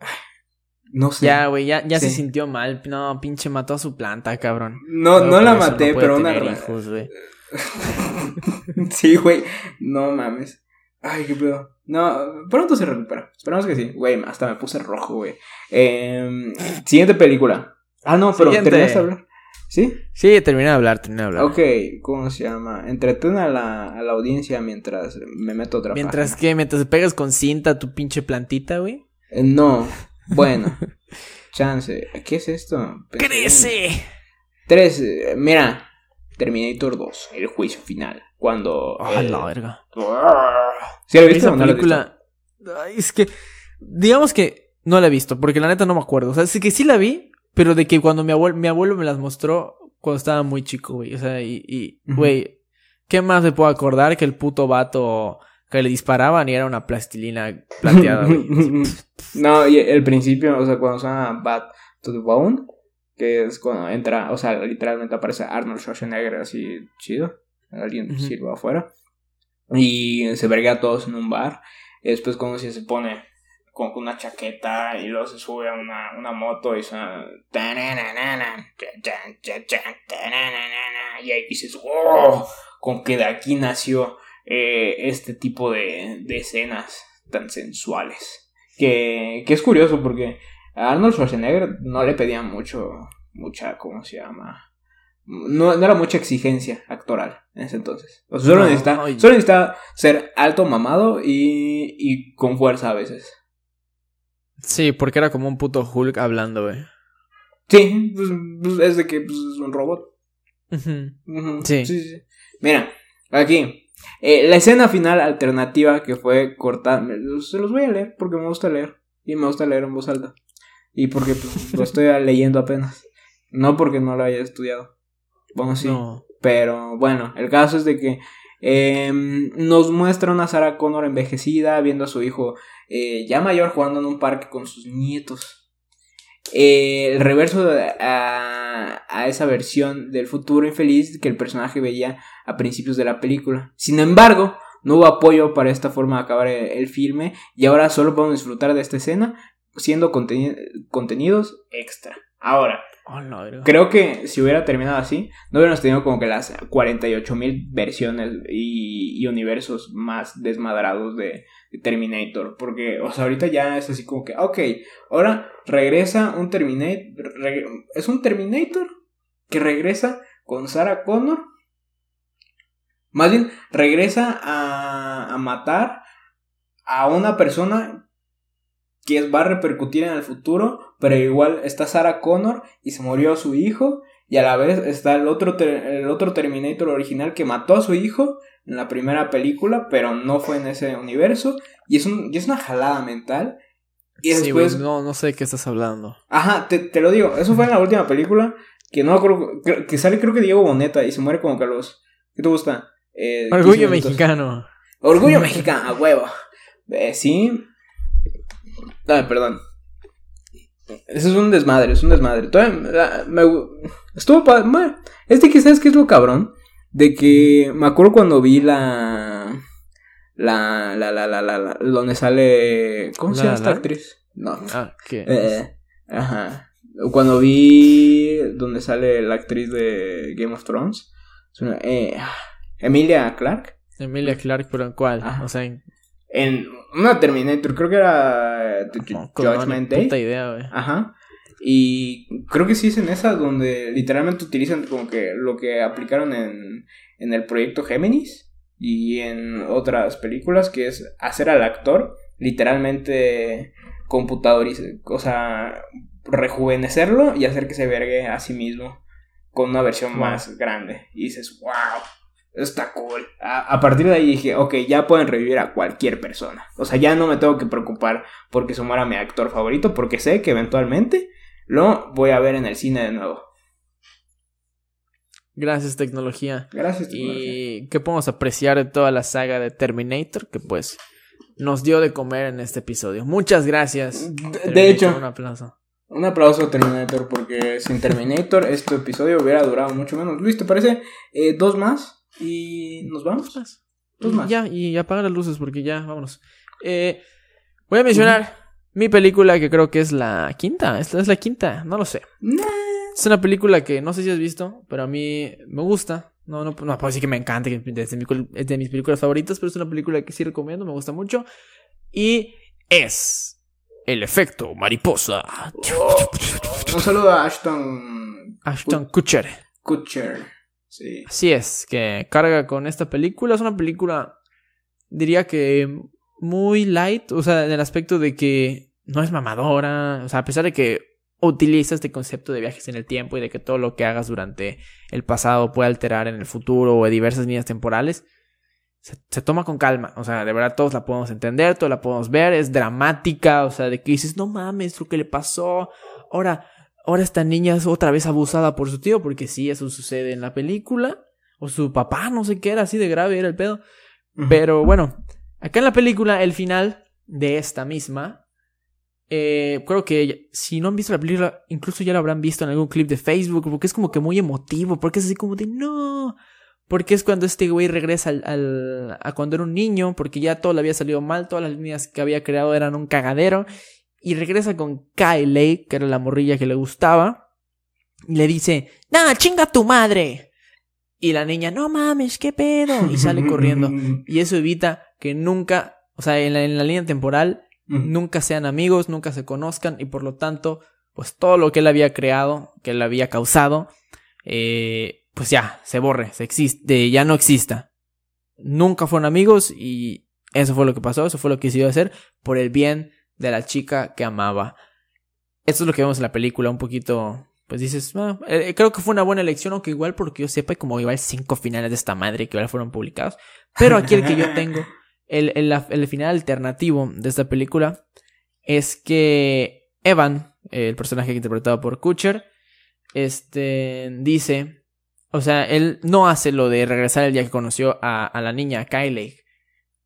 no sé. Ya, güey, ya, ya se sintió mal. No, pinche mató a su planta, cabrón. No, no, la maté, pero una hijos, güey. sí, güey. No mames. Ay, qué pedo. No, pronto se recupera. Esperamos que sí. Güey, hasta me puse rojo, güey. Em, siguiente película. Ah, no, pero terminaste de hablar. ¿Sí? Sí, terminé de hablar, terminé de hablar. Ok, ¿cómo se llama? Entretén a la, a la audiencia mientras me meto otra ¿Mientras que ¿Mientras pegas con cinta tu pinche plantita, güey? Eh, no. Bueno. chance. ¿Qué es esto? ¡Crece! Tres. Mira. Terminator 2, el juicio final. Cuando. ¡Ah, la verga! ¿Sí la viste Esa película. Ay, es que. Digamos que no la he visto, porque la neta no me acuerdo. O sea, sí que sí la vi, pero de que cuando mi abuelo, mi abuelo me las mostró cuando estaba muy chico, güey. O sea, y, güey, ¿qué más me puedo acordar que el puto vato que le disparaban y era una plastilina plateada, güey? no, y el principio, o sea, cuando suena Bat to the Bone, que es cuando entra, o sea, literalmente aparece Arnold Schwarzenegger así chido, alguien sirva afuera, y se verga a todos en un bar, y después cuando se pone con una chaqueta y luego se sube a una, una moto y suena y ahí dices oh con que de aquí nació eh, este tipo de, de escenas tan sensuales que, que es curioso porque a Arnold Schwarzenegger no le pedían mucho mucha cómo se llama no, no, era mucha exigencia actoral en ese entonces. O sea, solo, necesitaba, solo necesitaba ser alto, mamado y, y con fuerza a veces. Sí, porque era como un puto Hulk hablando, güey. Sí, pues, pues, es de que pues, es un robot. Sí. sí. Mira, aquí. Eh, la escena final alternativa que fue cortada. Se los voy a leer porque me gusta leer. Y me gusta leer en voz alta. Y porque pues, lo estoy leyendo apenas. No porque no lo haya estudiado. Bueno, sí. Pero bueno, el caso es de que em, nos muestra una Sarah Connor envejecida viendo a su hijo eh, ya mayor jugando en un parque con sus nietos. Eh, el reverso a, a, esa versión del futuro infeliz que el personaje veía a principios de la película. Sin embargo, no hubo apoyo para esta forma de acabar el, filme y ahora solo podemos disfrutar de esta escena siendo contenidos extra. Ahora, Oh, Creo que si hubiera terminado así, no hubiéramos tenido como que las 48 mil versiones y, universos más desmadrados de, Terminator. Porque, o sea, ahorita ya es así como que, ok, ahora regresa un Terminator. es un Terminator que regresa con Sarah Connor. Más bien, regresa a, a matar a una persona que va a repercutir en el futuro, pero igual está Sarah Connor y se murió su hijo, y a la vez está el otro, el otro Terminator original que mató a su hijo en la primera película, pero no fue en ese universo, y es, un, y es una jalada mental. Y después... no, no sé de qué estás hablando. Ajá, te, lo digo, eso fue en la última película, que no creo, que sale creo que Diego Boneta y se muere como que a los... ¿Qué te gusta? Eh, Orgullo mexicano. Orgullo mexicano, a huevo. Eh, sí, Ay, perdón. Eso es un desmadre, es un desmadre. Todavía me, estuvo padre. Es de que, ¿sabes qué es lo cabrón? De que me acuerdo cuando vi la. La. La. La. La. la, donde sale. ¿Cómo se llama esta actriz? No. Ah, ¿qué? Eh, ajá. Cuando vi. Donde sale la actriz de Game of Thrones. Eh, Emilia Clark. Emilia Clark, pero ¿en cuál? O sea, en en una Terminator, creo que era eh, Judgment Day. idea, güey. Ajá. Y creo que sí es en esa donde literalmente utilizan como que lo que aplicaron en, en el proyecto Géminis y en otras películas, que es hacer al actor literalmente computadoriz o sea, rejuvenecerlo y hacer que se vergue a sí mismo con una versión más grande. Y dices, wow está cool. A, partir de ahí dije, ok, ya pueden revivir a cualquier persona. O sea, ya no me tengo que preocupar porque se muera mi actor favorito, porque sé que eventualmente lo voy a ver en el cine de nuevo. Gracias, tecnología. Gracias, tecnología. Y qué podemos apreciar de toda la saga de Terminator, que pues nos dio de comer en este episodio. Muchas gracias. De, hecho, un aplauso. Un aplauso a Terminator, porque sin Terminator este episodio hubiera durado mucho menos. Luis, ¿te parece eh, dos más? Y nos vamos. Dos más. Ya, y apaga las luces porque ya, vámonos. Eh, voy a mencionar mi película que creo que es la quinta. Esta es la quinta, no lo sé. Es una película que no sé si has visto, pero a mí me gusta. No, no, no puedo decir que me encante, es de mis películas favoritas, pero es una película que sí recomiendo, me gusta mucho. Y es El efecto mariposa. un saludo a Ashton. Ashton Kutcher. Kutcher. Sí. Así es, que carga con esta película. Es una película, diría que muy light, o sea, en el aspecto de que no es mamadora, o sea, a pesar de que utiliza este concepto de viajes en el tiempo y de que todo lo que hagas durante el pasado puede alterar en el futuro o en diversas líneas temporales, se, toma con calma. O sea, de verdad todos la podemos entender, todos la podemos ver, es dramática, o sea, de que dices, no mames, lo que le pasó. Ahora, ahora esta niña es otra vez abusada por su tío, porque sí, eso sucede en la película. O su papá, no sé qué era, así de grave era el pedo. Pero bueno, acá en la película, el final de esta misma, eh, creo que si no han visto la película, incluso ya lo habrán visto en algún clip de Facebook, porque es como que muy emotivo, porque es así como de no, porque es cuando este güey regresa al, a cuando era un niño, porque ya todo le había salido mal, todas las líneas que había creado eran un cagadero. Y regresa con Kylie, que era la morrilla que le gustaba. Y le dice, ¡Nah, chinga tu madre! Y la niña, no mames, qué pedo. Y sale corriendo. Y eso evita que nunca, o sea, en la, en la línea temporal, nunca sean amigos, nunca se conozcan. Y por lo tanto, pues todo lo que él había creado, que él había causado, eh, pues ya, se borre, se existe, ya no exista. Nunca fueron amigos y eso fue lo que pasó, eso fue lo que decidió hacer por el bien de la chica que amaba. Esto es lo que vemos en la película, un poquito, pues dices, ah, eh, creo que fue una buena elección, aunque igual porque yo sepa, como igual cinco finales de esta madre que igual fueron publicados. Pero aquí el que yo tengo, el, el, final alternativo de esta película, es que Evan, el personaje interpretado por Kutcher, este, dice o sea, él no hace lo de regresar el día que conoció a, la niña, Kylie.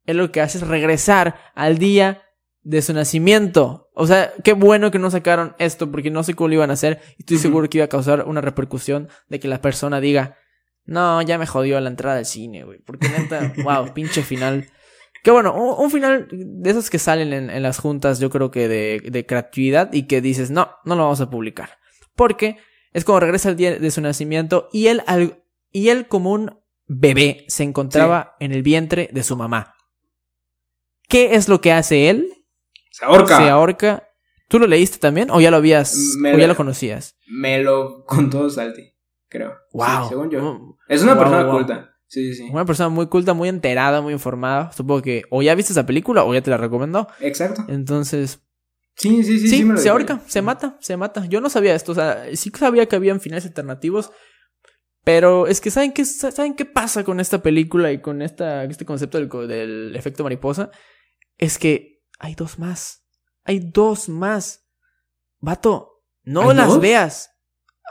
Él lo que hace es regresar al día de su nacimiento. O sea, qué bueno que no sacaron esto porque no sé cómo lo iban a hacer y estoy seguro que iba a causar una repercusión de que la persona diga, no, ya me jodió la entrada al cine, güey. Porque neta, wow, pinche final. Qué bueno, un, final de esos que salen en, las juntas, yo creo que de, de creatividad y que dices, no, no lo vamos a publicar. Porque es como regresa el día de su nacimiento y él, y él como un bebé se encontraba en el vientre de su mamá. ¿Qué es lo que hace él? Se ahorca. Se ahorca. ¿Tú lo leíste también o ya lo habías o ya lo conocías? Me lo contó Salty, creo. Wow. según yo. Es una persona culta. Sí, sí, sí. Una persona muy culta, muy enterada, muy informada. Supongo que o ya viste esa película o ya te la recomendó. Exacto. Entonces, Sí, sí, sí. Sí, se ahorca, se mata, se mata. Yo no sabía esto, o sea, sí sabía que habían finales alternativos, pero es que ¿saben qué, ¿saben qué pasa con esta película y con esta, este concepto del, del efecto mariposa? Es que hay dos más. Hay dos más. Vato, no las veas.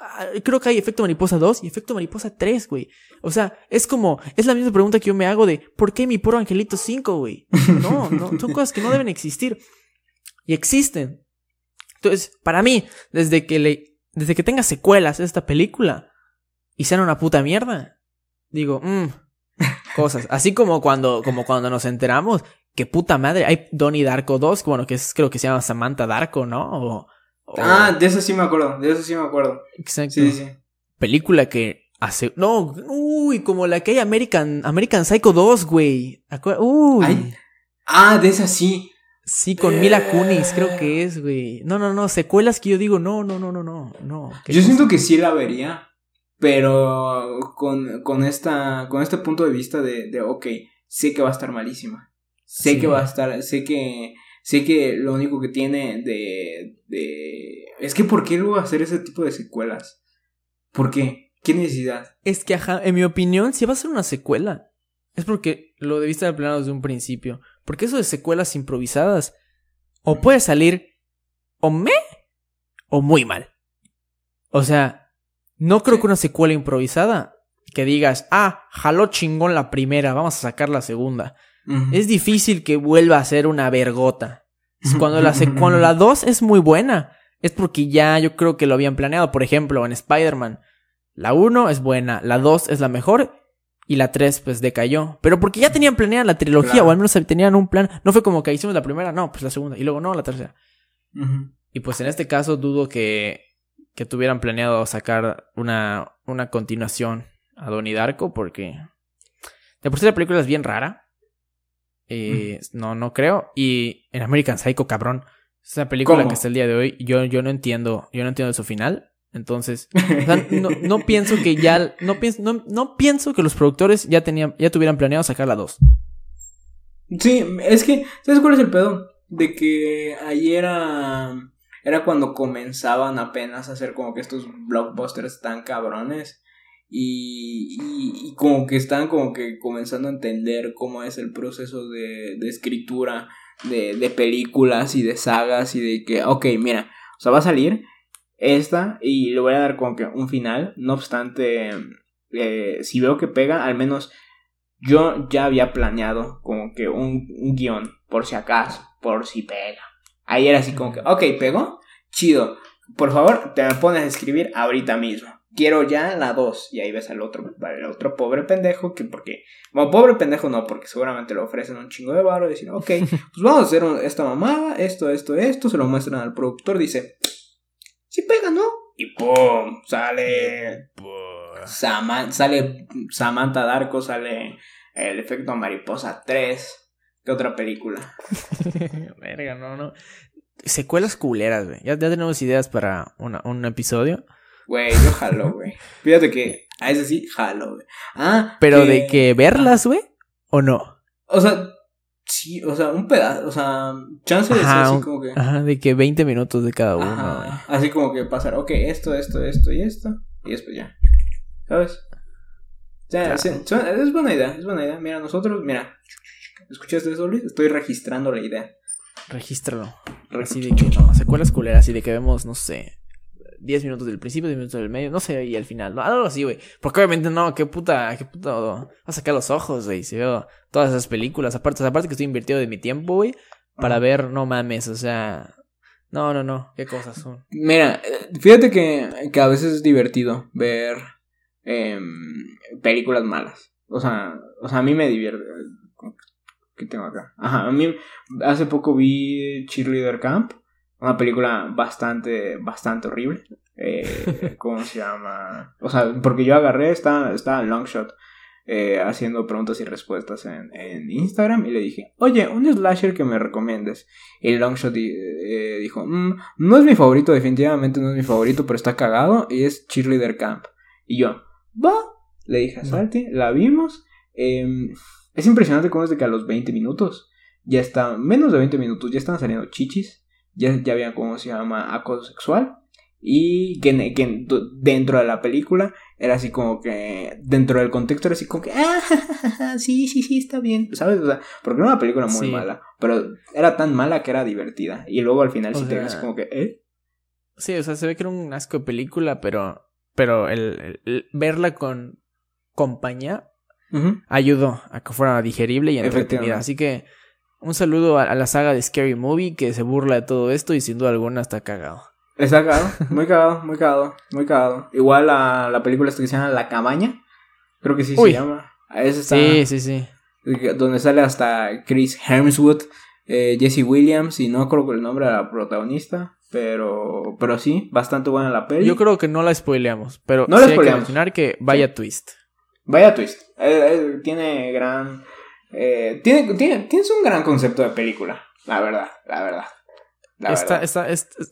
Ah, creo que hay efecto mariposa 2 y efecto mariposa 3, güey. O sea, es como, es la misma pregunta que yo me hago de, ¿por qué mi puro angelito 5, güey? No, no, son cosas que no deben existir y existen. Entonces, para mí, desde que le, desde que tenga secuelas esta película y sean una puta mierda, digo, mmm, cosas. Así como cuando, como cuando nos enteramos que puta madre, hay Donnie Darko 2, bueno, que es, creo que se llama Samantha Darko, ¿no? Ah, de eso sí me acuerdo, de eso sí me acuerdo. Exacto. Sí, sí. Película que hace, no, uy, como la que hay American, American Psycho 2, güey. Uy. Ah, de esa sí. Sí, con Mila Kunis, creo que es, güey. No, no, no, secuelas que yo digo, no, no, no, no, no, no. Yo siento que sí la vería, pero con, con, esta, con este punto de vista de, de, ok, sé que va a estar malísima. Sé que va a estar, sé que, sé que lo único que tiene de, de... Es que ¿por qué luego hacer ese tipo de secuelas? ¿Por qué? ¿Qué necesidad? Es que, ajá, en mi opinión, si va a ser una secuela, es porque lo debiste haber planeado desde un principio. Porque eso de secuelas improvisadas o puede salir o me o muy mal. O sea, no creo que una secuela improvisada que digas, ah, jaló chingón la primera, vamos a sacar la segunda. Es difícil que vuelva a ser una vergota. Cuando la, cuando la 2 es muy buena, es porque ya yo creo que lo habían planeado. Por ejemplo, en Spider-Man, la 1 es buena, la 2 es la mejor y la 3 pues decayó. Pero porque ya tenían planeada la trilogía, o al menos tenían un plan. No fue como que hicimos la primera, no, pues la segunda, y luego no, la tercera. Y pues en este caso dudo que, que tuvieran planeado sacar una, una continuación a Donnie Darko porque de por sí la película es bien rara. Eh, No, no creo. Y en American Psycho, cabrón. Es una película que hasta el día de hoy yo, yo no entiendo, yo no entiendo su final. Entonces, no, pienso que ya, no pienso, no, pienso que los productores ya tenían, ya tuvieran planeado sacar la 2. Sí, es que, ¿sabes cuál es el pedo? De que ahí era, era cuando comenzaban apenas a hacer como que estos blockbusters tan cabrones. Y, y, como que están como que comenzando a entender cómo es el proceso de, de escritura de, de películas y de sagas y de que, ok, mira, o sea, va a salir esta y le voy a dar como que un final. No obstante, eh, si veo que pega, al menos yo ya había planeado como que un, un guion, por si acaso, por si pega. Ahí era así como que, ok, pegó, chido. Por favor, te me pones a escribir ahorita mismo. Quiero ya la 2. Y ahí ves al otro, al otro pobre pendejo que porque... Bueno, pobre pendejo no, porque seguramente le ofrecen un chingo de barro y dicen, ok, pues vamos a hacer esta mamada, esto, esto, esto, se lo muestran al productor, dice, sí pega, ¿no? Y ¡pum! Sale. sale Samantha Darko, sale el efecto mariposa 3. ¿Qué otra película? Verga, no, no. Secuelas culeras, güey. Ya, tenemos ideas para un episodio. Güey, yo jalo, güey. Fíjate que a ese sí jalo, güey. Ah, pero de que verlas, güey, ¿o no? O sea, Sí, o sea, un pedazo, o sea, chance de así como que. Ajá, de que 20 minutos de cada uno, Así como que pasar, ok, esto, esto, esto y esto, y después ya. ¿Sabes? O sea, es buena idea, es buena idea. Mira, nosotros, mira, ¿escuchaste eso, Luis? Estoy registrando la idea. Regístralo. Así de que no, secuelas culeras, así de que vemos, no sé, 10 minutos del principio, 10 minutos del medio, no sé, y al final, ¿no? Algo así, güey. Porque obviamente no, qué puta, qué puta, va a sacar los ojos, güey, si veo todas esas películas. Aparte, aparte que estoy invirtiendo de mi tiempo, güey, para ver, no mames, o sea, no, no, no, qué cosas son. Mira, fíjate que, que a veces es divertido ver em, películas malas. O sea, o sea, a mí me divierte. ¿Qué tengo acá? Ajá, a mí hace poco vi Cheerleader Camp una película bastante, bastante horrible. Eh, ¿Cómo se llama? O sea, porque yo agarré, estaba, estaba en Longshot eh, haciendo preguntas y respuestas en, en, Instagram y le dije, oye, un slasher que me recomiendes. Y Longshot eh, dijo, mm, no es mi favorito, definitivamente no es mi favorito, pero está cagado y es Cheerleader Camp. Y yo, va, le dije a Salty, la vimos. Em, es impresionante cómo es de que a los 20 minutos, ya está, menos de 20 minutos, ya están saliendo chichis ya, ya había cómo se llama acoso sexual. Y que, que, dentro de la película era así como que dentro del contexto era así como que ah, sí sí sí está bien sabes o sea porque era una película muy mala pero era tan mala que era divertida. Y luego al final sí te ves como que eh sí o sea se ve que era un asco de película pero pero el, verla con compañía ayudó a que fuera digerible y entretenida. Así que un saludo a, la saga de Scary Movie que se burla de todo esto y sin duda alguna está cagado. Está cagado, muy cagado, muy cagado, muy cagado. Igual a la película esta que se llama La Cabaña, creo que sí se llama. sí, sí, sí. Donde sale hasta Chris Hemsworth, eh, Jesse Williams y no creo que el nombre de la protagonista. Pero, pero sí, bastante buena la peli. Yo creo que no la spoileamos, pero no sí hay que mencionar que vaya twist. Vaya twist. tiene gran eh, tiene, tiene, tienes un gran concepto de película, la verdad, la verdad.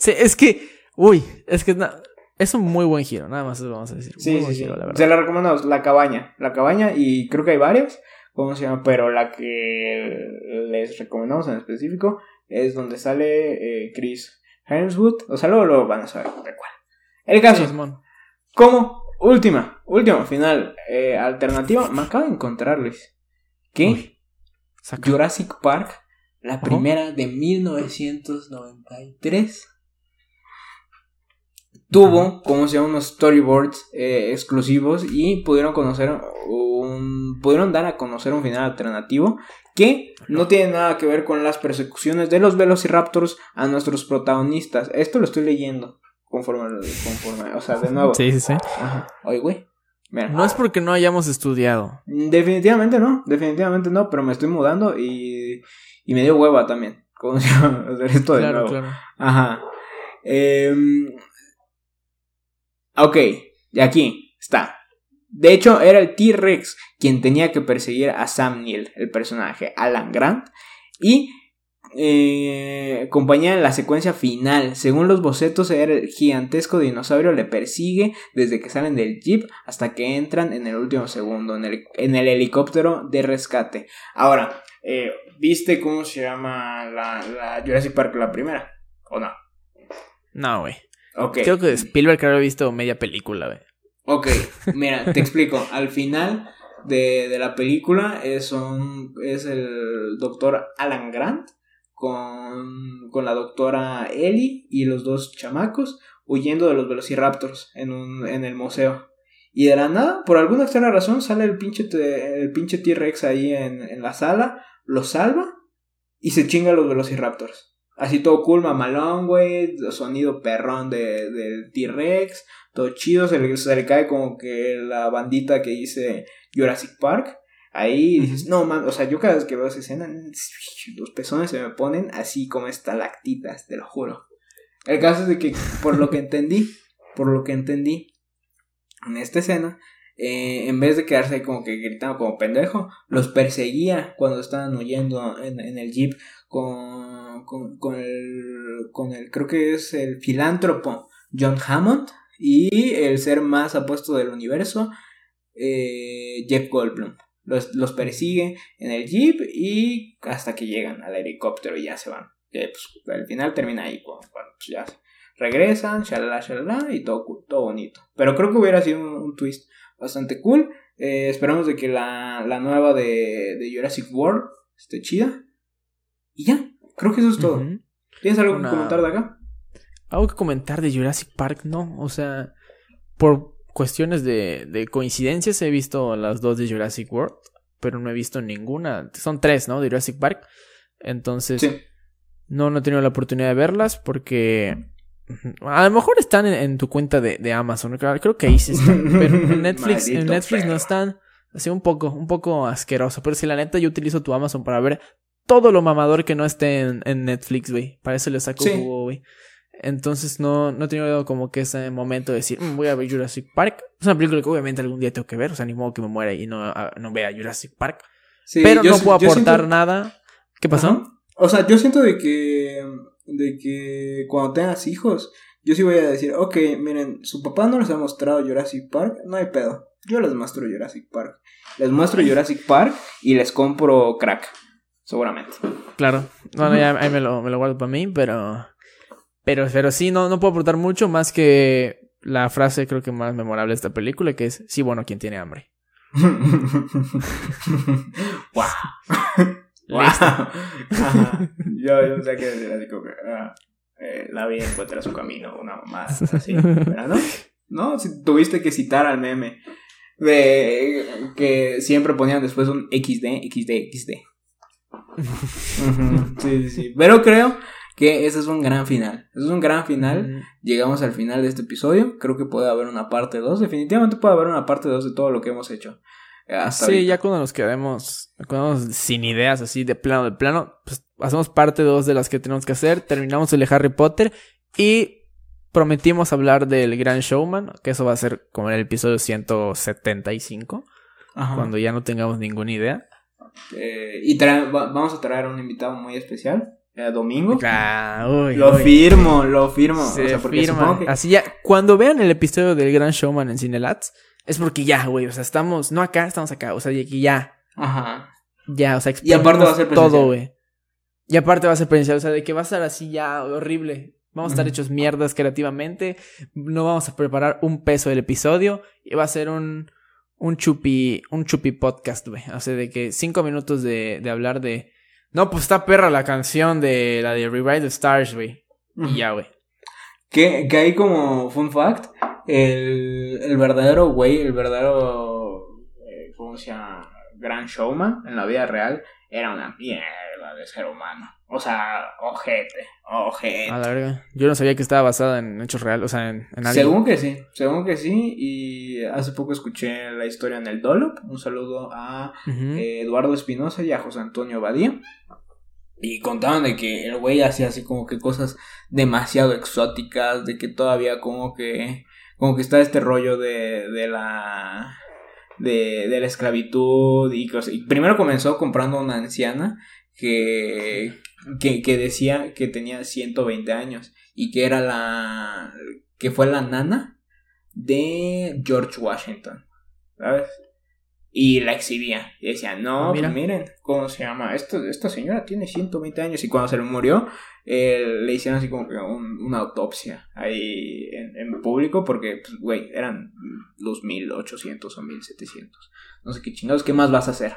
es, que, uy, es que es un muy buen giro, nada más vamos a decir. Sí, sí, Se la recomendamos, La Cabaña, La Cabaña, y creo que hay varios, ¿cómo se llama? Pero la que les recomendamos en específico es donde sale eh, Chris Hemsworth, o sea, luego, lo van a saber de cuál. El caso, como última, última, final, eh, alternativa, me acabo de encontrar, Luis ¿Qué? Jurassic Park, la primera de 1993. Tuvo, como se llama, unos storyboards eh, exclusivos y pudieron conocer un. pudieron dar a conocer un final alternativo que no tiene nada que ver con las persecuciones de los Velociraptors a nuestros protagonistas. Esto lo estoy leyendo conforme, conforme o sea, de nuevo. Sí, sí, sí. Ajá. Oye, güey no es porque no hayamos estudiado. Definitivamente no, definitivamente no, pero me estoy mudando y, y me dio hueva también. ¿Cómo se llama? Hacer esto de nuevo. Claro. Ajá. Eh, ok, y aquí está. De hecho, era el T-Rex quien tenía que perseguir a Sam Neill, el personaje Alan Grant, y eh, compañía en la secuencia final. Según los bocetos, el gigantesco dinosaurio le persigue desde que salen del jeep hasta que entran en el último segundo, en el, en el helicóptero de rescate. Ahora, eh, ¿viste cómo se llama la, la, Jurassic Park la primera? ¿O no? No, güey. Creo que Spielberg había visto media película, güey. Ok, mira, te explico. Al final de, de la película es, un, es el doctor Alan Grant con, con la doctora Ellie y los dos chamacos huyendo de los velociraptors en, un, en el museo. Y de la nada, por alguna extraña razón, sale el pinche, T-Rex ahí en, en, la sala, lo salva y se chinga a los velociraptors. Así todo cool, mamalón, güey, sonido perrón de, del T-Rex, todo chido, se le, se le cae como que la bandita que dice Jurassic Park. Ahí dices, no, man, o sea, yo cada vez que veo esa escena, los pezones se me ponen así como estalactitas, te lo juro. El caso es de que, por lo que entendí, por lo que entendí, en esta escena, eh, en vez de quedarse ahí como que gritando como pendejo, los perseguía cuando estaban huyendo en, en el jeep con, con, con, el, con el, creo que es el filántropo John Hammond y el ser más apuesto del universo, eh, Jeff Goldblum. Los, persigue en el jeep y hasta que llegan al helicóptero y ya se van. pues, al final termina ahí, cuando, pues, ya regresan, shalala, shalala, y todo, todo bonito. Pero creo que hubiera sido un, twist bastante cool. Eh, esperamos de que la, la nueva de, de, Jurassic World esté chida. Y ya, creo que eso es todo. ¿Tienes algo que comentar de acá? Algo que comentar de Jurassic Park, no. O sea, por cuestiones de, de coincidencias he visto las dos de Jurassic World, pero no he visto ninguna. Son tres, ¿no? De Jurassic Park. Entonces, no, no he tenido la oportunidad de verlas porque a lo mejor están en, tu cuenta de, de, Amazon. Creo que ahí sí están. Pero en Netflix, en Netflix no están. Así un poco, un poco asqueroso. Pero si la neta yo utilizo tu Amazon para ver todo lo mamador que no esté en, en Netflix, güey. Para eso le saco jugo, güey. Entonces no, no he tenido como que ese momento de decir, mm, voy a ver Jurassic Park. Es una película que obviamente algún día tengo que ver, o sea, ni modo que me muera y no, no vea Jurassic Park. pero no puedo aportar nada. ¿Qué pasó? O sea, yo siento de que, de que cuando tengas hijos, yo sí voy a decir, ok, miren, su papá no les ha mostrado Jurassic Park, no hay pedo. Yo les muestro Jurassic Park. Les muestro Jurassic Park y les compro crack. Seguramente. Claro. Bueno, ya ahí me lo, me lo guardo para mí, pero pero, pero sí, no, no puedo aportar mucho más que la frase creo que más memorable de esta película, que es, sí, bueno, quien tiene hambre. wow. wow. Yo, yo sé que decir así como que ah, eh, la vida encuentra su camino, una más así, ¿verdad? ¿No? ¿No? Si tuviste que citar al meme de que siempre ponían después un XD, XD, XD. Sí, sí, sí. Pero creo que ese es un gran final. Ese es un gran final. Llegamos al final de este episodio. Creo que puede haber una parte 2. Definitivamente puede haber una parte 2 de todo lo que hemos hecho. sí, ya cuando nos quedemos, sin ideas así de plano de plano, pues hacemos parte 2 de las que tenemos que hacer. Terminamos el de Harry Potter y prometimos hablar del Gran Showman, que eso va a ser como en el episodio 175, cuando ya no tengamos ninguna idea. Eh, y vamos a traer un invitado muy especial domingo. lo firmo, lo firmo. Así ya, cuando vean el episodio del Gran Showman en Cinelats, es porque ya, güey, o sea, estamos, no acá, estamos acá, o sea, y ya. Ajá. Ya, o sea, y aparte va a ser todo, güey. Y aparte va a ser presencial, o sea, de que va a estar así ya horrible. Vamos a estar hechos mierdas creativamente. No vamos a preparar un peso del episodio. Y va a ser un, un chupi, un chupi podcast, güey. O sea, de que cinco minutos de, de hablar de, no, pues está perra la canción de la de Rewrite the Stars, güey. Y ya, güey. Que, que hay como fun fact, el, el verdadero güey, el verdadero, eh, ¿cómo se llama? Gran showman en la vida real era una mierda de ser humano. O sea, ojete, ojete. A la verga. Yo no sabía que estaba basada en hechos reales, o sea, en, en Según que sí, según que sí. Y hace poco escuché la historia en el Dolop. Un saludo a eh, Eduardo Espinosa y a José Antonio Badía. Y contaban de que el güey hacía así como que cosas demasiado exóticas, de que todavía como que como que está este rollo de, de la de, de la esclavitud y, y primero comenzó comprando una anciana que, que, que, decía que tenía 120 años y que era la que fue la nana de George Washington, ¿sabes? Y la exhibía. Y decía, no, pues miren, ¿cómo se llama? Esto, esta señora tiene 120 años. Y cuando se le murió, le hicieron así como que una autopsia ahí en, público. Porque, pues, güey, eran los 1800 o 1700. No sé qué chingados, ¿qué más vas a hacer?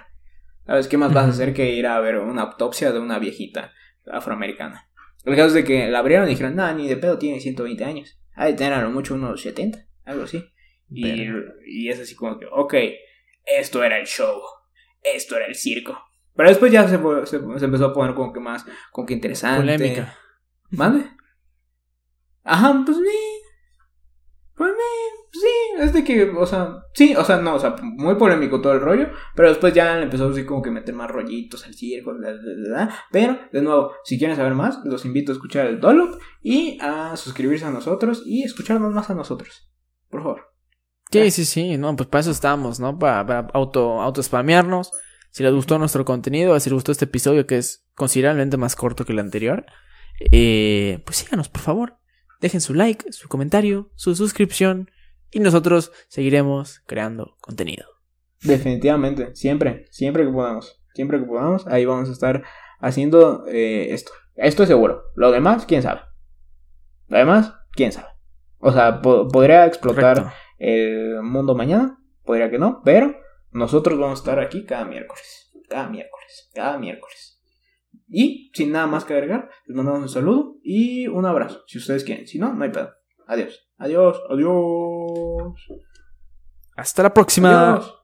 ¿Sabes qué más vas a hacer que ir a ver una autopsia de una viejita afroamericana? El caso es de que la abrieron y dijeron, no, ni de pedo tiene 120 años. Ha de tener a lo mucho unos 70, algo así. Y, y es así como que, ok esto era el show, esto era el circo. Pero después ya se, se, empezó a poner como que más, como que interesante. Polémica. ¿Mande? Ajá, pues sí. Es de que, o sea, sí, o sea, no, o sea, muy polémico todo el rollo, pero después ya le empezó así como que meter más rollitos al circo, pero, de nuevo, si quieren saber más, los invito a escuchar el Dolop y a suscribirse a nosotros y escucharnos más a nosotros, por favor. Sí, sí, sí, no, pues para eso estamos, ¿no? Para, auto, auto spamearnos. Si les gustó nuestro contenido, si les gustó este episodio que es considerablemente más corto que el anterior, eh, pues síganos, por favor. Dejen su like, su comentario, su suscripción y nosotros seguiremos creando contenido. Definitivamente, siempre, siempre que podamos, siempre que podamos, ahí vamos a estar haciendo eh, esto. Esto es seguro. Lo demás, quién sabe. Lo demás, quién sabe. O sea, podría explotar el mundo mañana, podría que no, pero nosotros vamos a estar aquí cada miércoles, cada miércoles, cada miércoles. Y sin nada más que agregar, les mandamos un saludo y un abrazo, si ustedes quieren. Si no, no hay pedo. Adiós, adiós, adiós. Hasta la próxima. Adiós.